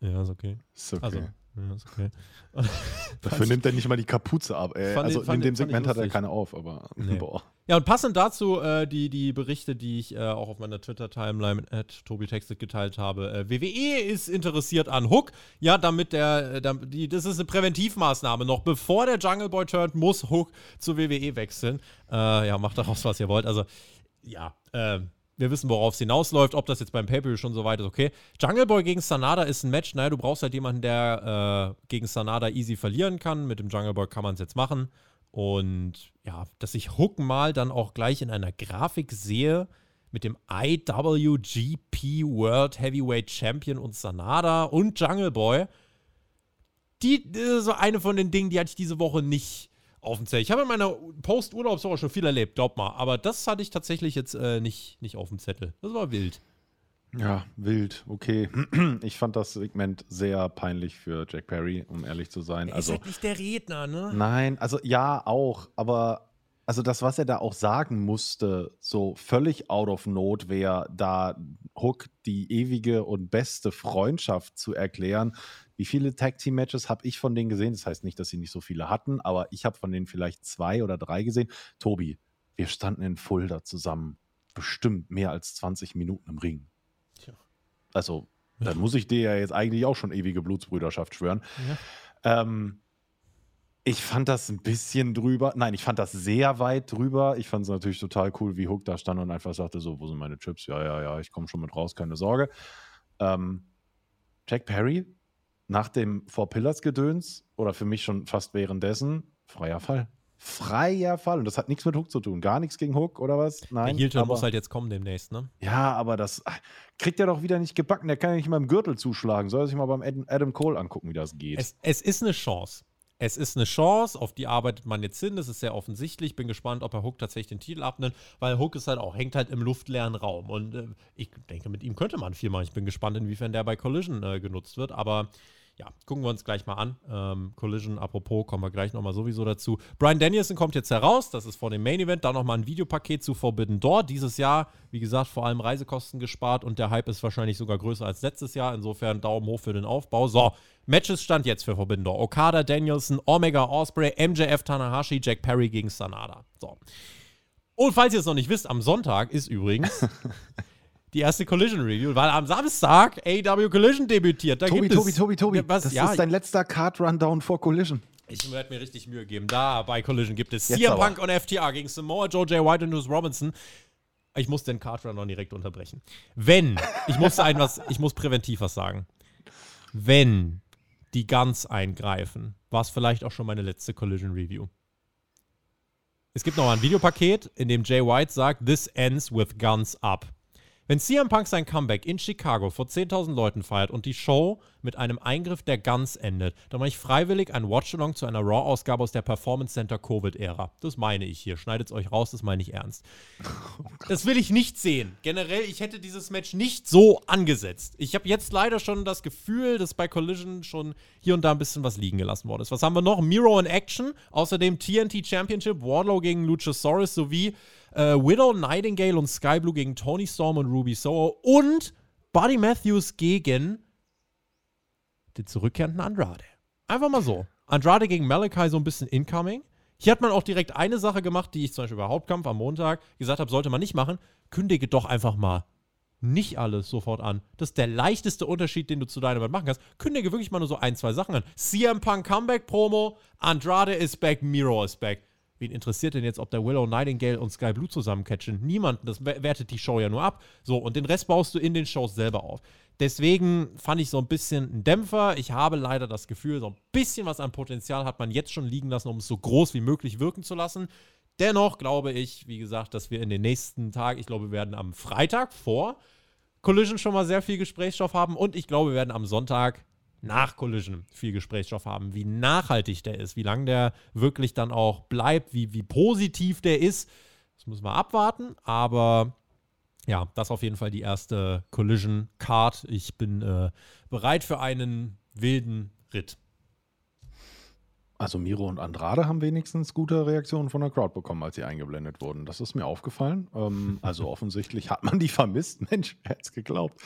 ja, ist okay. Ist okay. Also, ja, ist okay. Dafür nimmt er nicht mal die Kapuze ab. Ey. Ich- Also fand in dem Segment hat er keine auf, aber Nee. boah. Ja, und passend dazu äh, die, die Berichte, die ich äh, auch auf meiner Twitter-Timeline mit Tobi Textet geteilt habe. Äh, WWE ist interessiert an Hook. Ja, damit der, äh, dam- die, das ist eine Präventivmaßnahme. Noch bevor der Jungle Boy turnt, muss Hook zur WWE wechseln. Äh, ja, macht daraus, was ihr wollt. Also, ja, äh, wir wissen, worauf es hinausläuft. Ob das jetzt beim Pay-Per-View schon so weit ist, okay. Jungle Boy gegen Sanada ist ein Match. Naja, du brauchst halt jemanden, der äh, gegen Sanada easy verlieren kann. Mit dem Jungle Boy kann man es jetzt machen. Und ja, dass ich Hook mal dann auch gleich in einer Grafik sehe mit dem IWGP World Heavyweight Champion und Sanada und Jungle Boy. Die, das ist so eine von den Dingen, die hatte ich diese Woche nicht auf dem Zettel. Ich habe in meiner Post-Urlaubswoche schon viel erlebt, glaub mal. Aber das hatte ich tatsächlich jetzt äh, nicht, nicht auf dem Zettel. Das war wild. Ja, wild, okay. Ich fand das Segment sehr peinlich für Jack Perry, um ehrlich zu sein. Also, nicht der Redner, ne? nein, also ja, auch, aber also das, was er da auch sagen musste, so völlig out of nowhere, da Hook die ewige und beste Freundschaft zu erklären. Wie viele Tag Team Matches habe ich von denen gesehen? Das heißt nicht, dass sie nicht so viele hatten, aber ich habe von denen vielleicht zwei oder drei gesehen. Tobi, wir standen in Fulda zusammen, bestimmt mehr als 20 Minuten im Ring. Also, dann muss ich dir ja jetzt eigentlich auch schon ewige Blutsbrüderschaft schwören. Ähm, ich fand das ein bisschen drüber. Nein, ich fand das sehr weit drüber. Ich fand es natürlich total cool, wie Hook da stand und einfach sagte: So, wo sind meine Chips? Ja, ja, ja, ich komme schon mit raus, keine Sorge. Ähm, Jack Perry nach dem Four Pillars Gedöns oder für mich schon fast währenddessen freier Fall. Freier Fall. Und das hat nichts mit Hook zu tun. Gar nichts gegen Hook oder was? Der Nein. Heel-Turn aber- muss halt jetzt kommen demnächst, ne? ja, aber das ach, kriegt er doch wieder nicht gebacken. Der kann ja nicht mal im Gürtel zuschlagen. Soll er sich mal beim Adam- Adam Cole angucken, wie das geht. Es, es ist eine Chance. Es ist eine Chance, auf die arbeitet man jetzt hin. Das ist sehr offensichtlich. Bin gespannt, ob er Hook tatsächlich den Titel abnimmt, weil Hook ist halt auch, hängt halt im luftleeren Raum. Und äh, ich denke, mit ihm könnte man viel machen. Ich bin gespannt, inwiefern der bei Collision äh, genutzt wird. Aber ja, gucken wir uns gleich mal an. Ähm, Collision, apropos, kommen wir gleich nochmal sowieso dazu. Brian Danielson kommt jetzt heraus, das ist vor dem Main Event. Dann nochmal ein Videopaket zu Forbidden Door. Dieses Jahr, wie gesagt, vor allem Reisekosten gespart und der Hype ist wahrscheinlich sogar größer als letztes Jahr. Insofern Daumen hoch für den Aufbau. So, Matches stand jetzt für Forbidden Door. Okada, Danielson, Omega, Osprey, MJF, Tanahashi, Jack Perry gegen Sanada. So. Und falls ihr es noch nicht wisst, am Sonntag ist übrigens die erste Collision Review, weil am Samstag AW Collision debütiert. Da Tobi, gibt Tobi, es, Tobi, Tobi, Was? das ja, ist dein letzter Card-Rundown vor Collision. ich werde mir richtig Mühe geben. Da bei Collision gibt es Jetzt CM aber. Punk und FTA gegen Samoa Joe, Jay White und Bruce Robinson. Ich muss den Card Run noch direkt unterbrechen. Wenn, ich muss ein was, ich muss präventiv was sagen. Wenn die ganz eingreifen, war es vielleicht auch schon meine letzte Collision Review. Es gibt noch ein Videopaket, in dem Jay White sagt, This ends with guns up. Wenn CM Punk sein Comeback in Chicago vor 10.000 Leuten feiert und die Show mit einem Eingriff der Guns endet, dann mache ich freiwillig ein Watch-Along zu einer Raw-Ausgabe aus der Performance Center Covid-Ära. Das meine ich hier. Schneidet es euch raus, das meine ich ernst. Das will ich nicht sehen. Generell, ich hätte dieses Match nicht so angesetzt. Ich habe jetzt leider schon das Gefühl, dass bei Collision schon hier und da ein bisschen was liegen gelassen worden ist. Was haben wir noch? Miro in Action, außerdem TNT Championship, Wardlow gegen Luchasaurus sowie äh, Widow, Nightingale und Sky Blue gegen Tony Storm und Ruby Soho und Buddy Matthews gegen den zurückkehrenden Andrade. Einfach mal so. Andrade gegen Malachi so ein bisschen incoming. Hier hat man auch direkt eine Sache gemacht, die ich zum Beispiel bei Hauptkampf am Montag gesagt habe, sollte man nicht machen. Kündige doch einfach mal nicht alles sofort an. Das ist der leichteste Unterschied, den du zu Dynamite machen kannst. Kündige wirklich mal nur so ein, zwei Sachen an. CM Punk Comeback Promo, Andrade is back, Miro is back. Wen interessiert denn jetzt, ob der Willow Nightingale und Sky Blue zusammen catchen? Niemanden. Das wer- wertet die Show ja nur ab. So, und den Rest baust du in den Shows selber auf. Deswegen fand ich so ein bisschen ein Dämpfer. Ich habe leider das Gefühl, so ein bisschen was an Potenzial hat man jetzt schon liegen lassen, um es so groß wie möglich wirken zu lassen. Dennoch glaube ich, wie gesagt, dass wir in den nächsten Tagen, ich glaube, wir werden am Freitag vor Collision schon mal sehr viel Gesprächsstoff haben und ich glaube, wir werden am Sonntag nach Collision viel Gesprächsstoff haben, wie nachhaltig der ist, wie lange der wirklich dann auch bleibt, wie, wie positiv der ist. Das müssen wir abwarten, aber ja, das ist auf jeden Fall die erste Collision Card. Ich bin äh, bereit für einen wilden Ritt. Also Miro und Andrade haben wenigstens gute Reaktionen von der Crowd bekommen, als sie eingeblendet wurden. Das ist mir aufgefallen. Ähm, also offensichtlich hat man die vermisst. Mensch, wer hätte es geglaubt?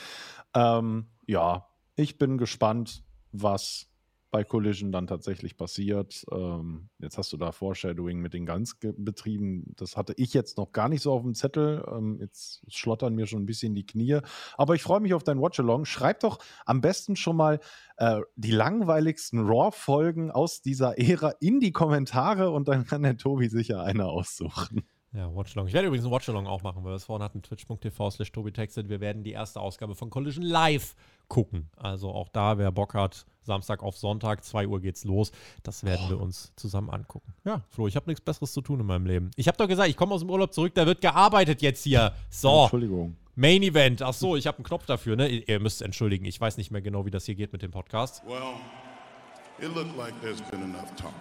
Ähm, ja, ich bin gespannt, was bei Collision dann tatsächlich passiert. Ähm, jetzt hast du da Foreshadowing mit den ganz betrieben. Das hatte ich jetzt noch gar nicht so auf dem Zettel. Ähm, jetzt schlottern mir schon ein bisschen die Knie. Aber ich freue mich auf dein Watchalong. Schreib doch am besten schon mal äh, die langweiligsten Raw-Folgen aus dieser Ära in die Kommentare und dann kann der Tobi sicher eine aussuchen. Ja, Watchalong. Ich werde übrigens ein Watchalong auch machen, weil wir es vorhin hatten, twitch.tv slash Tobi textet. Wir werden die erste Ausgabe von Collision live gucken. Also auch da, wer Bock hat, Samstag auf Sonntag, 2 Uhr geht's los. Das werden oh. wir uns zusammen angucken. Ja, Flo, ich habe nichts Besseres zu tun in meinem Leben. Ich habe doch gesagt, ich komme aus dem Urlaub zurück, da wird gearbeitet jetzt hier. So. Entschuldigung. Main Event. Ach so, ich habe einen Knopf dafür, ne? Ihr müsst entschuldigen, ich weiß nicht mehr genau, wie das hier geht mit dem Podcast. Well, it looked like there's been enough talk.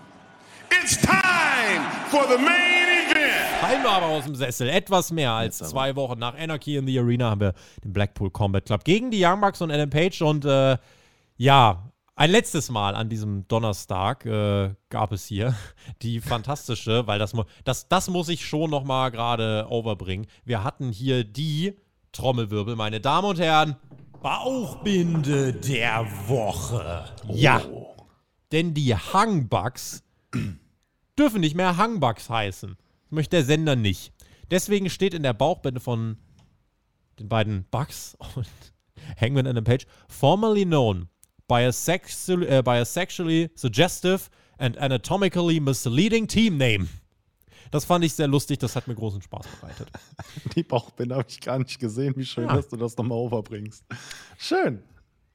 It's time for the main event. Fallen wir aber aus dem Sessel. Etwas mehr als zwei Wochen nach Anarchy in the Arena haben wir den Blackpool Combat Club gegen die Young Bucks und Adam Page. Und äh, ja, ein letztes Mal an diesem Donnerstag äh, gab es hier die fantastische, weil das, das, das muss ich schon noch mal gerade overbringen. Wir hatten hier die Trommelwirbel, meine Damen und Herren, Bauchbinde der Woche. Oh. Ja, denn die Hangbugs dürfen nicht mehr Hangbugs heißen. Das möchte der Sender nicht. Deswegen steht in der Bauchbinde von den beiden Bugs und Hangman and Page, formerly known by a, sexually, uh, by a sexually suggestive and anatomically misleading team name. Das fand ich sehr lustig, das hat mir großen Spaß bereitet. Die Bauchbinde habe ich gar nicht gesehen. Wie schön, ja. dass du das nochmal overbringst. Schön.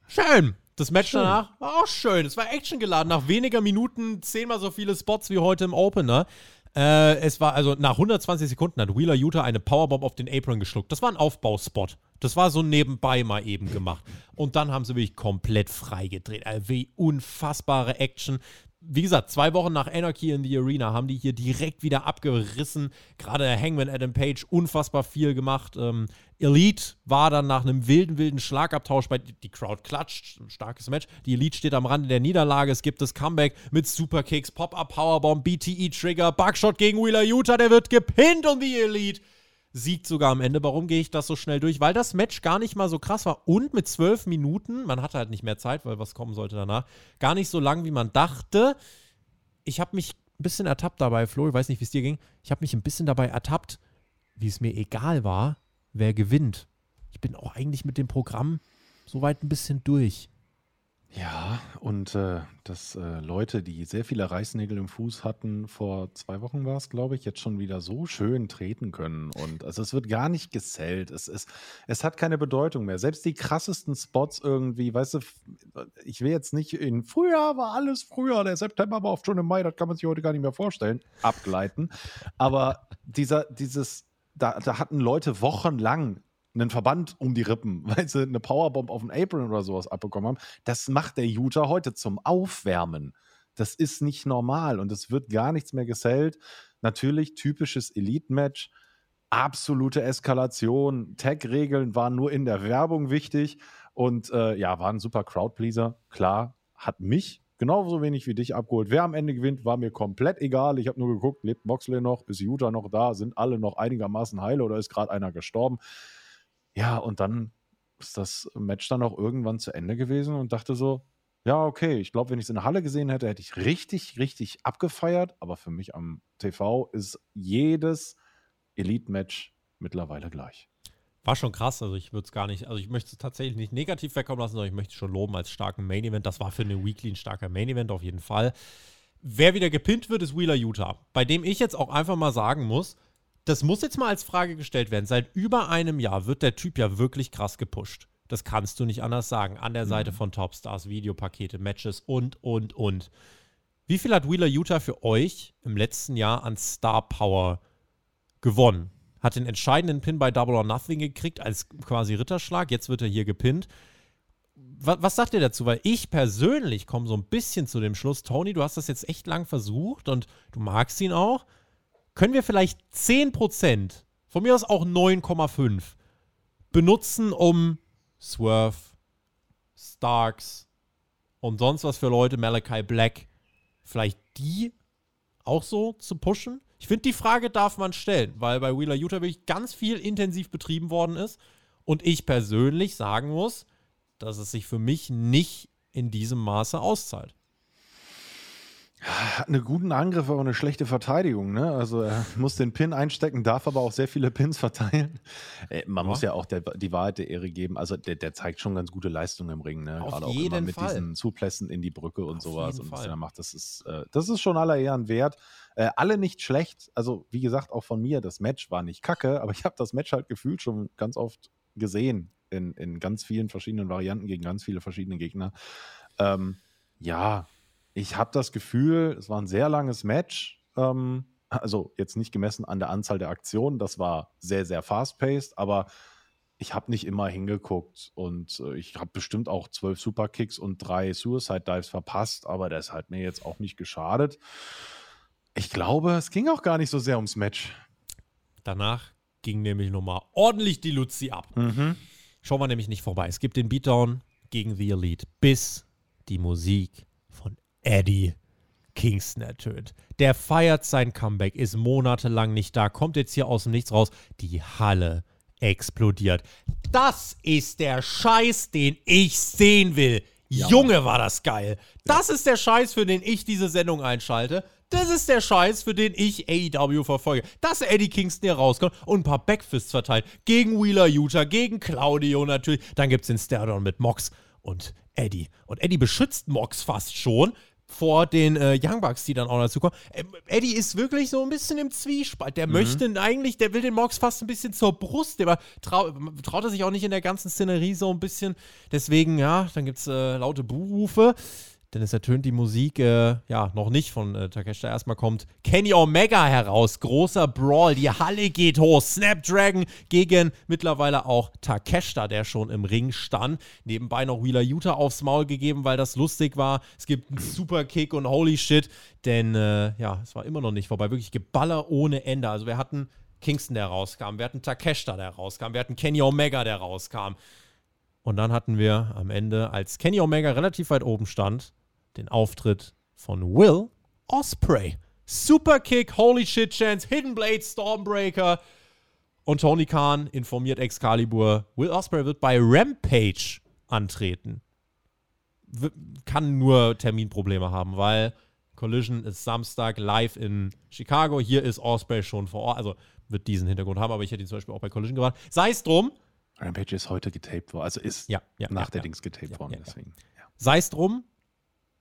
Schön. Das Match schön. danach war auch schön. Es war actiongeladen. Nach weniger Minuten zehnmal so viele Spots wie heute im Opener. Äh, es war also nach 120 Sekunden hat Wheeler Utah eine Powerbomb auf den Apron geschluckt. Das war ein Aufbauspot. Das war so nebenbei mal eben gemacht. Und dann haben sie wirklich komplett freigedreht. Also wie unfassbare Action wie gesagt, zwei Wochen nach Anarchy in the Arena haben die hier direkt wieder abgerissen. Gerade Hangman Adam Page unfassbar viel gemacht. Ähm, Elite war dann nach einem wilden, wilden Schlagabtausch bei die Crowd klatscht. Starkes Match. Die Elite steht am Rande der Niederlage. Es gibt das Comeback mit Superkicks, Pop-Up Powerbomb, BTE Trigger, Buckshot gegen Wheeler Utah. Der wird gepinnt und die Elite siegt sogar am Ende. Warum gehe ich das so schnell durch? Weil das Match gar nicht mal so krass war und mit zwölf Minuten, man hatte halt nicht mehr Zeit, weil was kommen sollte danach, gar nicht so lang, wie man dachte. Ich habe mich ein bisschen ertappt dabei, Flo, ich weiß nicht, wie es dir ging. Ich habe mich ein bisschen dabei ertappt, wie es mir egal war, wer gewinnt. Ich bin auch eigentlich mit dem Programm soweit ein bisschen durch. Ja, und äh, dass äh, Leute, die sehr viele Reißnägel im Fuß hatten, vor zwei Wochen war es, glaube ich, jetzt schon wieder so schön treten können. Und also es wird gar nicht gesellt. Es, ist, es hat keine Bedeutung mehr. Selbst die krassesten Spots irgendwie, weißt du, ich will jetzt nicht in Frühjahr war alles früher, der September war oft schon im Mai, das kann man sich heute gar nicht mehr vorstellen, abgleiten. Aber dieser, dieses, da, da hatten Leute wochenlang einen Verband um die Rippen, weil sie eine Powerbomb auf den Apron oder sowas abbekommen haben. Das macht der Utah heute zum Aufwärmen. Das ist nicht normal und es wird gar nichts mehr gesellt. Natürlich typisches Elite-Match, absolute Eskalation. Tag-Regeln waren nur in der Werbung wichtig und äh, ja, waren super Crowdpleaser. Klar, hat mich genauso wenig wie dich abgeholt. Wer am Ende gewinnt, war mir komplett egal. Ich habe nur geguckt, lebt Moxley noch, ist Utah noch da, sind alle noch einigermaßen heile oder ist gerade einer gestorben. Ja, und dann ist das Match dann auch irgendwann zu Ende gewesen und dachte so, ja, okay, ich glaube, wenn ich es in der Halle gesehen hätte, hätte ich richtig, richtig abgefeiert. Aber für mich am TV ist jedes Elite-Match mittlerweile gleich. War schon krass, also ich würde es gar nicht, also ich möchte es tatsächlich nicht negativ wegkommen lassen, sondern ich möchte es schon loben als starken Main Event. Das war für eine Weekly ein starker Main Event auf jeden Fall. Wer wieder gepinnt wird, ist Wheeler Utah, bei dem ich jetzt auch einfach mal sagen muss, das muss jetzt mal als Frage gestellt werden. Seit über einem Jahr wird der Typ ja wirklich krass gepusht. Das kannst du nicht anders sagen. An der Seite mhm. von Topstars, Videopakete, Matches und, und, und. Wie viel hat Wheeler Utah für euch im letzten Jahr an Star Power gewonnen? Hat den entscheidenden Pin bei Double or Nothing gekriegt als quasi Ritterschlag. Jetzt wird er hier gepinnt. Was, was sagt ihr dazu? Weil ich persönlich komme so ein bisschen zu dem Schluss, Tony, du hast das jetzt echt lang versucht und du magst ihn auch. Können wir vielleicht 10%, von mir aus auch 9,5, benutzen, um Swerve, Starks und sonst was für Leute, Malachi Black, vielleicht die auch so zu pushen? Ich finde, die Frage darf man stellen, weil bei Wheeler Utah wirklich ganz viel intensiv betrieben worden ist und ich persönlich sagen muss, dass es sich für mich nicht in diesem Maße auszahlt. Hat einen guten Angriff, aber eine schlechte Verteidigung. Ne? Also er muss den Pin einstecken, darf aber auch sehr viele Pins verteilen. Äh, man ja. muss ja auch der, die Wahrheit der Ehre geben. Also der, der zeigt schon ganz gute Leistung im Ring. Ne? Auf Gerade jeden auch immer mit Fall. diesen Zuplässen in die Brücke und Auf sowas. Und was Fall. er macht, das ist, äh, das ist schon aller Ehren wert. Äh, alle nicht schlecht. Also wie gesagt, auch von mir, das Match war nicht kacke, aber ich habe das Match halt gefühlt schon ganz oft gesehen. In, in ganz vielen verschiedenen Varianten gegen ganz viele verschiedene Gegner. Ähm, ja, ich habe das Gefühl, es war ein sehr langes Match. Ähm, also jetzt nicht gemessen an der Anzahl der Aktionen, das war sehr, sehr fast-paced, aber ich habe nicht immer hingeguckt und äh, ich habe bestimmt auch zwölf Superkicks und drei Suicide Dives verpasst, aber das hat mir jetzt auch nicht geschadet. Ich glaube, es ging auch gar nicht so sehr ums Match. Danach ging nämlich nochmal ordentlich die Luzi ab. Mhm. Schauen wir nämlich nicht vorbei. Es gibt den Beatdown gegen The Elite, bis die Musik Eddie Kingston ertönt. Der feiert sein Comeback, ist monatelang nicht da, kommt jetzt hier aus dem Nichts raus. Die Halle explodiert. Das ist der Scheiß, den ich sehen will. Junge, war das geil. Das ist der Scheiß, für den ich diese Sendung einschalte. Das ist der Scheiß, für den ich AEW verfolge. Dass Eddie Kingston hier rauskommt und ein paar Backfists verteilt. Gegen Wheeler Utah, gegen Claudio natürlich. Dann gibt es den Stairdown mit Mox und Eddie. Und Eddie beschützt Mox fast schon vor den äh, Young Bucks, die dann auch dazu kommen. Ähm, Eddie ist wirklich so ein bisschen im Zwiespalt. Der möchte eigentlich, der will den Mox fast ein bisschen zur Brust, aber trau traut er sich auch nicht in der ganzen Szenerie so ein bisschen. Deswegen, ja, dann gibt es äh, laute Buhrufe. Denn es ertönt die Musik, äh, ja, noch nicht von äh, Takeshita. Erstmal kommt Kenny Omega heraus. Großer Brawl. Die Halle geht hoch. Snapdragon gegen mittlerweile auch Takeshita, der schon im Ring stand. Nebenbei noch Wheeler Utah aufs Maul gegeben, weil das lustig war. Es gibt einen Superkick und holy shit. Denn, äh, ja, es war immer noch nicht vorbei. Wirklich Geballer ohne Ende. Also, wir hatten Kingston, der rauskam. Wir hatten Takeshita, der rauskam. Wir hatten Kenny Omega, der rauskam. Und dann hatten wir am Ende, als Kenny Omega relativ weit oben stand, den Auftritt von Will Osprey. Superkick, Holy Shit Chance, Hidden Blade, Stormbreaker. Und Tony Khan informiert Excalibur, Will Osprey wird bei Rampage antreten. W kann nur Terminprobleme haben, weil Collision ist Samstag live in Chicago. Hier ist Osprey schon vor Ort. Also wird diesen Hintergrund haben, aber ich hätte ihn zum Beispiel auch bei Collision gewartet. Sei es drum. Rampage ist heute getaped worden, also ist Ja, ja, nach ja, der. Dings getaped worden. Sei es drum.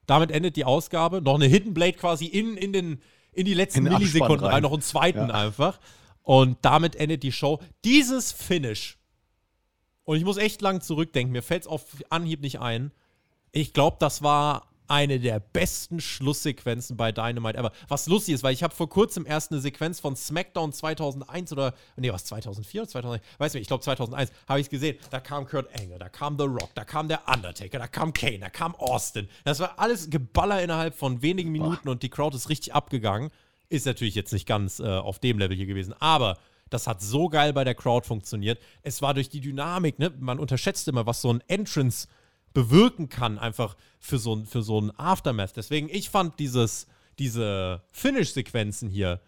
Damit endet die Ausgabe. Noch eine Hidden Blade quasi in, in, den, in die letzten In Millisekunden rein. rein. Noch einen zweiten Ja. einfach. Und damit endet die Show. Dieses Finish. Und ich muss echt lang zurückdenken. Mir fällt es auf Anhieb nicht ein. Ich glaube, das war eine der besten Schlusssequenzen bei Dynamite ever. Was lustig ist, weil ich habe vor kurzem erst eine Sequenz von SmackDown 2001 oder, nee, was, 2004 oder 2001? Weiß nicht, ich glaube 2001 habe ich es gesehen. Da kam Kurt Angle, da kam The Rock, da kam der Undertaker, da kam Kane, da kam Austin. Das war alles Geballer innerhalb von wenigen Minuten und die Crowd ist richtig abgegangen. Ist natürlich jetzt nicht ganz äh, auf dem Level hier gewesen, aber das hat so geil bei der Crowd funktioniert. Es war durch die Dynamik, ne? Man unterschätzt immer, was so ein Entrance bewirken kann, einfach für so, für so ein Aftermath. Deswegen, ich fand dieses, diese Finish-Sequenzen hier,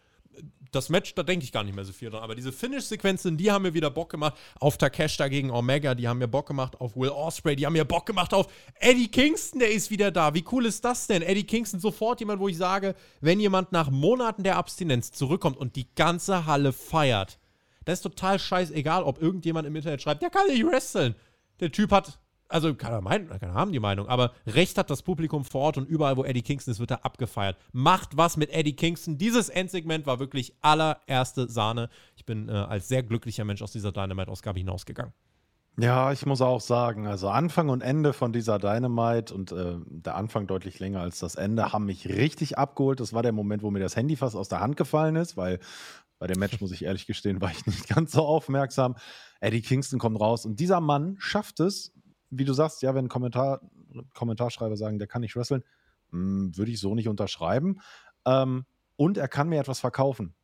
das Match, da denke ich gar nicht mehr so viel dran, aber diese Finish-Sequenzen, die haben mir wieder Bock gemacht auf Takeshita gegen Omega, die haben mir Bock gemacht auf Will Ospreay, die haben mir Bock gemacht auf Eddie Kingston, der ist wieder da. Wie cool ist das denn? Eddie Kingston, sofort jemand, wo ich sage, wenn jemand nach Monaten der Abstinenz zurückkommt und die ganze Halle feiert, das ist total scheißegal, ob irgendjemand im Internet schreibt, der kann nicht wresteln. Der Typ hat, also keiner, meint, keiner haben die Meinung, aber recht hat das Publikum vor Ort und überall, wo Eddie Kingston ist, wird er abgefeiert. Macht was mit Eddie Kingston. Dieses Endsegment war wirklich allererste Sahne. Ich bin äh, als sehr glücklicher Mensch aus dieser Dynamite-Ausgabe hinausgegangen. Ja, ich muss auch sagen, also Anfang und Ende von dieser Dynamite und äh, der Anfang deutlich länger als das Ende haben mich richtig abgeholt. Das war der Moment, wo mir das Handy fast aus der Hand gefallen ist, weil bei dem Match, muss ich ehrlich gestehen, war ich nicht ganz so aufmerksam. Eddie Kingston kommt raus und dieser Mann schafft es, wie du sagst, ja, wenn Kommentar, Kommentarschreiber sagen, der kann nicht wresteln, hm, würde ich so nicht unterschreiben. Ähm, und er kann mir etwas verkaufen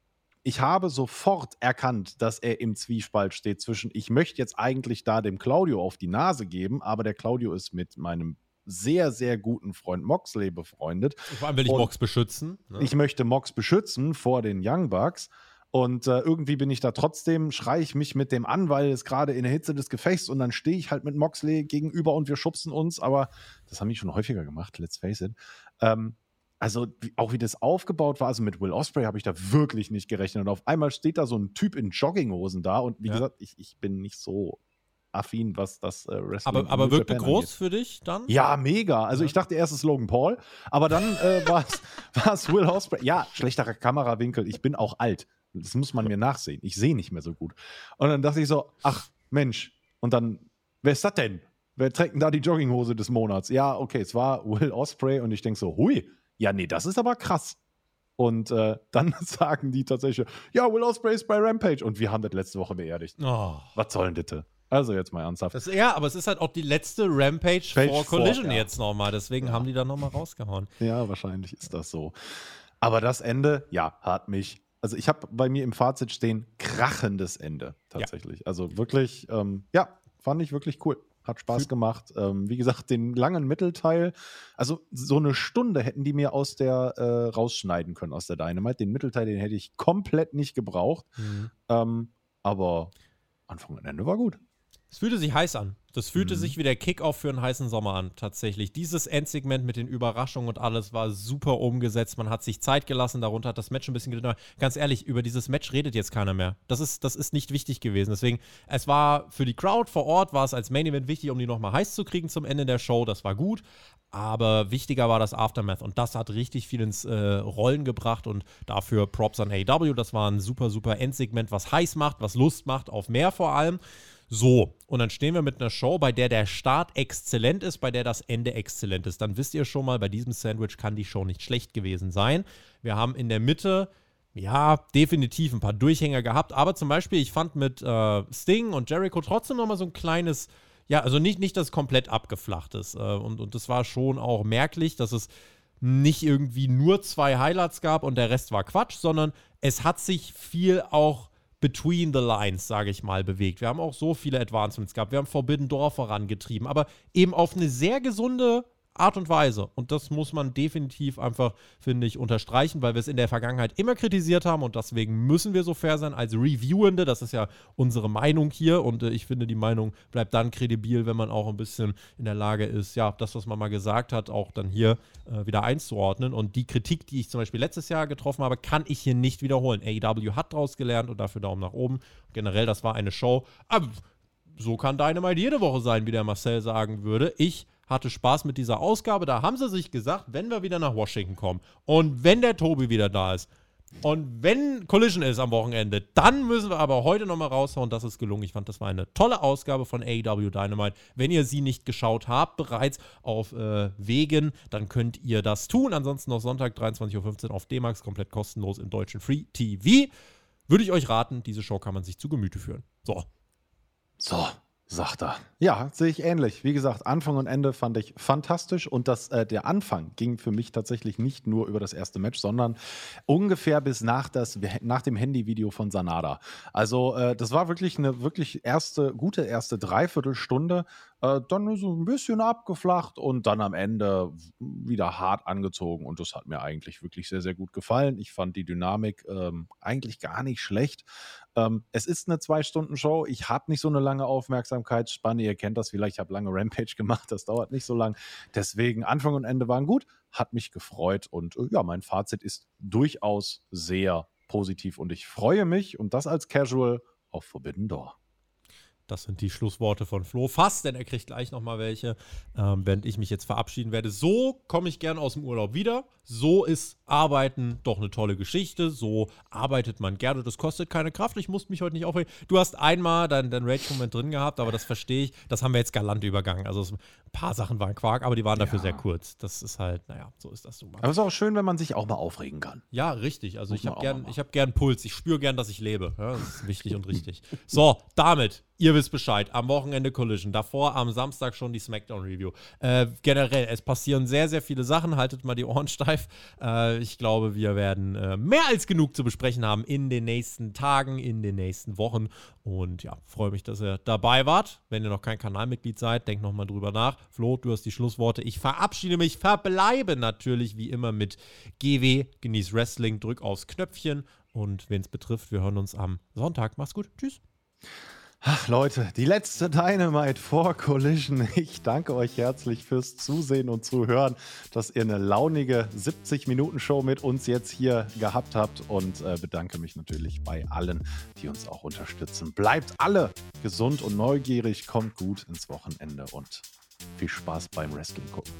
ich habe sofort erkannt, dass er im Zwiespalt steht zwischen, ich möchte jetzt eigentlich da dem Claudio auf die Nase geben, aber der Claudio ist mit meinem sehr, sehr guten Freund Moxley befreundet. Vor allem will ich Mox beschützen. Ne? Ich möchte Mox beschützen vor den Young Bucks. Und äh, irgendwie bin ich da trotzdem, schreie ich mich mit dem an, weil es gerade in der Hitze des Gefechts und dann stehe ich halt mit Moxley gegenüber und wir schubsen uns. Aber das haben die schon häufiger gemacht, let's face it. Ähm, also auch wie das aufgebaut war, also mit Will Osprey habe ich da wirklich nicht gerechnet. Und auf einmal steht da so ein Typ in Jogginghosen da und wie ja. gesagt, ich, ich bin nicht so affin, was das äh, Wrestling Aber, aber wirkte groß angeht. für dich dann? Ja, mega. Also ja. ich dachte erst ist Logan Paul, aber dann äh, war es Will Osprey. Ja, schlechterer Kamerawinkel. Ich bin auch alt. Das muss man mir nachsehen. Ich sehe nicht mehr so gut. Und dann dachte ich so, ach Mensch. Und dann, wer ist das denn? Wer trägt denn da die Jogginghose des Monats? Ja, okay, es war Will Osprey und ich denke so, hui, ja, nee, das ist aber krass. Und äh, dann sagen die tatsächlich, ja, Will Ospreay ist bei Rampage. Und wir haben das letzte Woche beerdigt. Oh. Was soll denn das? Also jetzt mal ernsthaft. Das, ja, aber es ist halt auch die letzte Rampage Page vor Collision vor, ja. jetzt nochmal. Deswegen ja. haben die da nochmal rausgehauen. Ja, wahrscheinlich ist das so. Aber das Ende, ja, hat mich. Also ich habe bei mir im Fazit stehen, krachendes Ende tatsächlich. Ja. Also wirklich, ähm, ja, fand ich wirklich cool. Hat Spaß gemacht. Ähm, wie gesagt, den langen Mittelteil, also so eine Stunde hätten die mir aus der äh, rausschneiden können, aus der Dynamite. Den Mittelteil, den hätte ich komplett nicht gebraucht. Mhm. Ähm, aber Anfang und Ende war gut. Es fühlte sich heiß an. Das fühlte mhm. sich wie der Kickoff für einen heißen Sommer an, tatsächlich. Dieses Endsegment mit den Überraschungen und alles war super umgesetzt. Man hat sich Zeit gelassen, darunter hat das Match ein bisschen gedauert. Ganz ehrlich, über dieses Match redet jetzt keiner mehr. Das ist, das ist nicht wichtig gewesen. Deswegen, es war für die Crowd vor Ort, war es als Main Event wichtig, um die nochmal heiß zu kriegen zum Ende der Show. Das war gut. Aber wichtiger war das Aftermath und das hat richtig viel ins äh, Rollen gebracht und dafür Props an AW. Das war ein super, super Endsegment, was heiß macht, was Lust macht auf mehr vor allem. So, und dann stehen wir mit einer Show, bei der der Start exzellent ist, bei der das Ende exzellent ist. Dann wisst ihr schon mal, bei diesem Sandwich kann die Show nicht schlecht gewesen sein. Wir haben in der Mitte, ja, definitiv ein paar Durchhänger gehabt, aber zum Beispiel, ich fand mit äh, Sting und Jericho trotzdem nochmal so ein kleines, ja, also nicht, nicht das komplett abgeflacht ist. Äh, und, und das war schon auch merklich, dass es nicht irgendwie nur zwei Highlights gab und der Rest war Quatsch, sondern es hat sich viel auch between the lines, sage ich mal, bewegt. Wir haben auch so viele Advancements gehabt. Wir haben Forbidden Door vorangetrieben, aber eben auf eine sehr gesunde Art und Weise. Und das muss man definitiv einfach, finde ich, unterstreichen, weil wir es in der Vergangenheit immer kritisiert haben und deswegen müssen wir so fair sein als Reviewende. Das ist ja unsere Meinung hier und äh, ich finde, die Meinung bleibt dann kredibil, wenn man auch ein bisschen in der Lage ist, ja, das, was man mal gesagt hat, auch dann hier äh, wieder einzuordnen. Und die Kritik, die ich zum Beispiel letztes Jahr getroffen habe, kann ich hier nicht wiederholen. AEW hat daraus gelernt und dafür Daumen nach oben. Generell, das war eine Show. Aber so kann Dynamite jede Woche sein, wie der Marcel sagen würde. Ich hatte Spaß mit dieser Ausgabe. Da haben sie sich gesagt, wenn wir wieder nach Washington kommen und wenn der Tobi wieder da ist und wenn Collision ist am Wochenende, dann müssen wir aber heute nochmal raushauen. Das ist gelungen. Ich fand, das war eine tolle Ausgabe von AEW Dynamite. Wenn ihr sie nicht geschaut habt, bereits auf äh, Wegen, dann könnt ihr das tun. Ansonsten noch Sonntag 23.15 Uhr auf D-Max, komplett kostenlos im deutschen Free TV. Würde ich euch raten, diese Show kann man sich zu Gemüte führen. So. So, sagt er. Ja, sehe ich ähnlich. Wie gesagt, Anfang und Ende fand ich fantastisch und das, äh, der Anfang ging für mich tatsächlich nicht nur über das erste Match, sondern ungefähr bis nach, das, nach dem Handyvideo von Sanada. Also äh, das war wirklich eine wirklich erste, gute erste Dreiviertelstunde. Äh, dann so ein bisschen abgeflacht und dann am Ende wieder hart angezogen und das hat mir eigentlich wirklich sehr, sehr gut gefallen. Ich fand die Dynamik ähm, eigentlich gar nicht schlecht. Ähm, es ist eine Zwei-Stunden-Show. Ich habe nicht so eine lange Aufmerksamkeitsspanne. Ihr kennt das vielleicht. Ich habe lange Rampage gemacht. Das dauert nicht so lang. Deswegen Anfang und Ende waren gut. Hat mich gefreut. Und äh, ja, mein Fazit ist durchaus sehr positiv. Und ich freue mich und das als Casual auf Forbidden Door. Das sind die Schlussworte von Flo. Fast, denn er kriegt gleich nochmal welche, ähm, während ich mich jetzt verabschieden werde. So komme ich gern aus dem Urlaub wieder. So ist Arbeiten doch eine tolle Geschichte. So arbeitet man gerne. Das kostet keine Kraft. Ich musste mich heute nicht aufregen. Du hast einmal deinen dein Rage-Moment drin gehabt, aber das verstehe ich. Das haben wir jetzt galant übergangen. Also ein paar Sachen waren Quark, aber die waren dafür ja. sehr kurz. Das ist halt, naja, so ist das so. Aber es ist auch schön, wenn man sich auch mal aufregen kann. Ja, richtig. Also Muss ich habe gern, hab gern Puls. Ich spüre gern, dass ich lebe. Ja, das ist wichtig und richtig. So, damit Ihr wisst Bescheid. Am Wochenende Collision. Davor am Samstag schon die SmackDown-Review. Äh, generell, es passieren sehr, sehr viele Sachen. Haltet mal die Ohren steif. Äh, ich glaube, wir werden äh, mehr als genug zu besprechen haben in den nächsten Tagen, in den nächsten Wochen. Und ja, freue mich, dass ihr dabei wart. Wenn ihr noch kein Kanalmitglied seid, denkt nochmal drüber nach. Flo, du hast die Schlussworte. Ich verabschiede mich, verbleibe natürlich wie immer mit GW. Genieß Wrestling, drück aufs Knöpfchen. Und wen es betrifft, wir hören uns am Sonntag. Mach's gut. Tschüss. Ach Leute, die letzte Dynamite vor Collision. Ich danke euch herzlich fürs Zusehen und Zuhören, dass ihr eine launige 70-Minuten-Show mit uns jetzt hier gehabt habt und äh, bedanke mich natürlich bei allen, die uns auch unterstützen. Bleibt alle gesund und neugierig, kommt gut ins Wochenende und viel Spaß beim Wrestling gucken.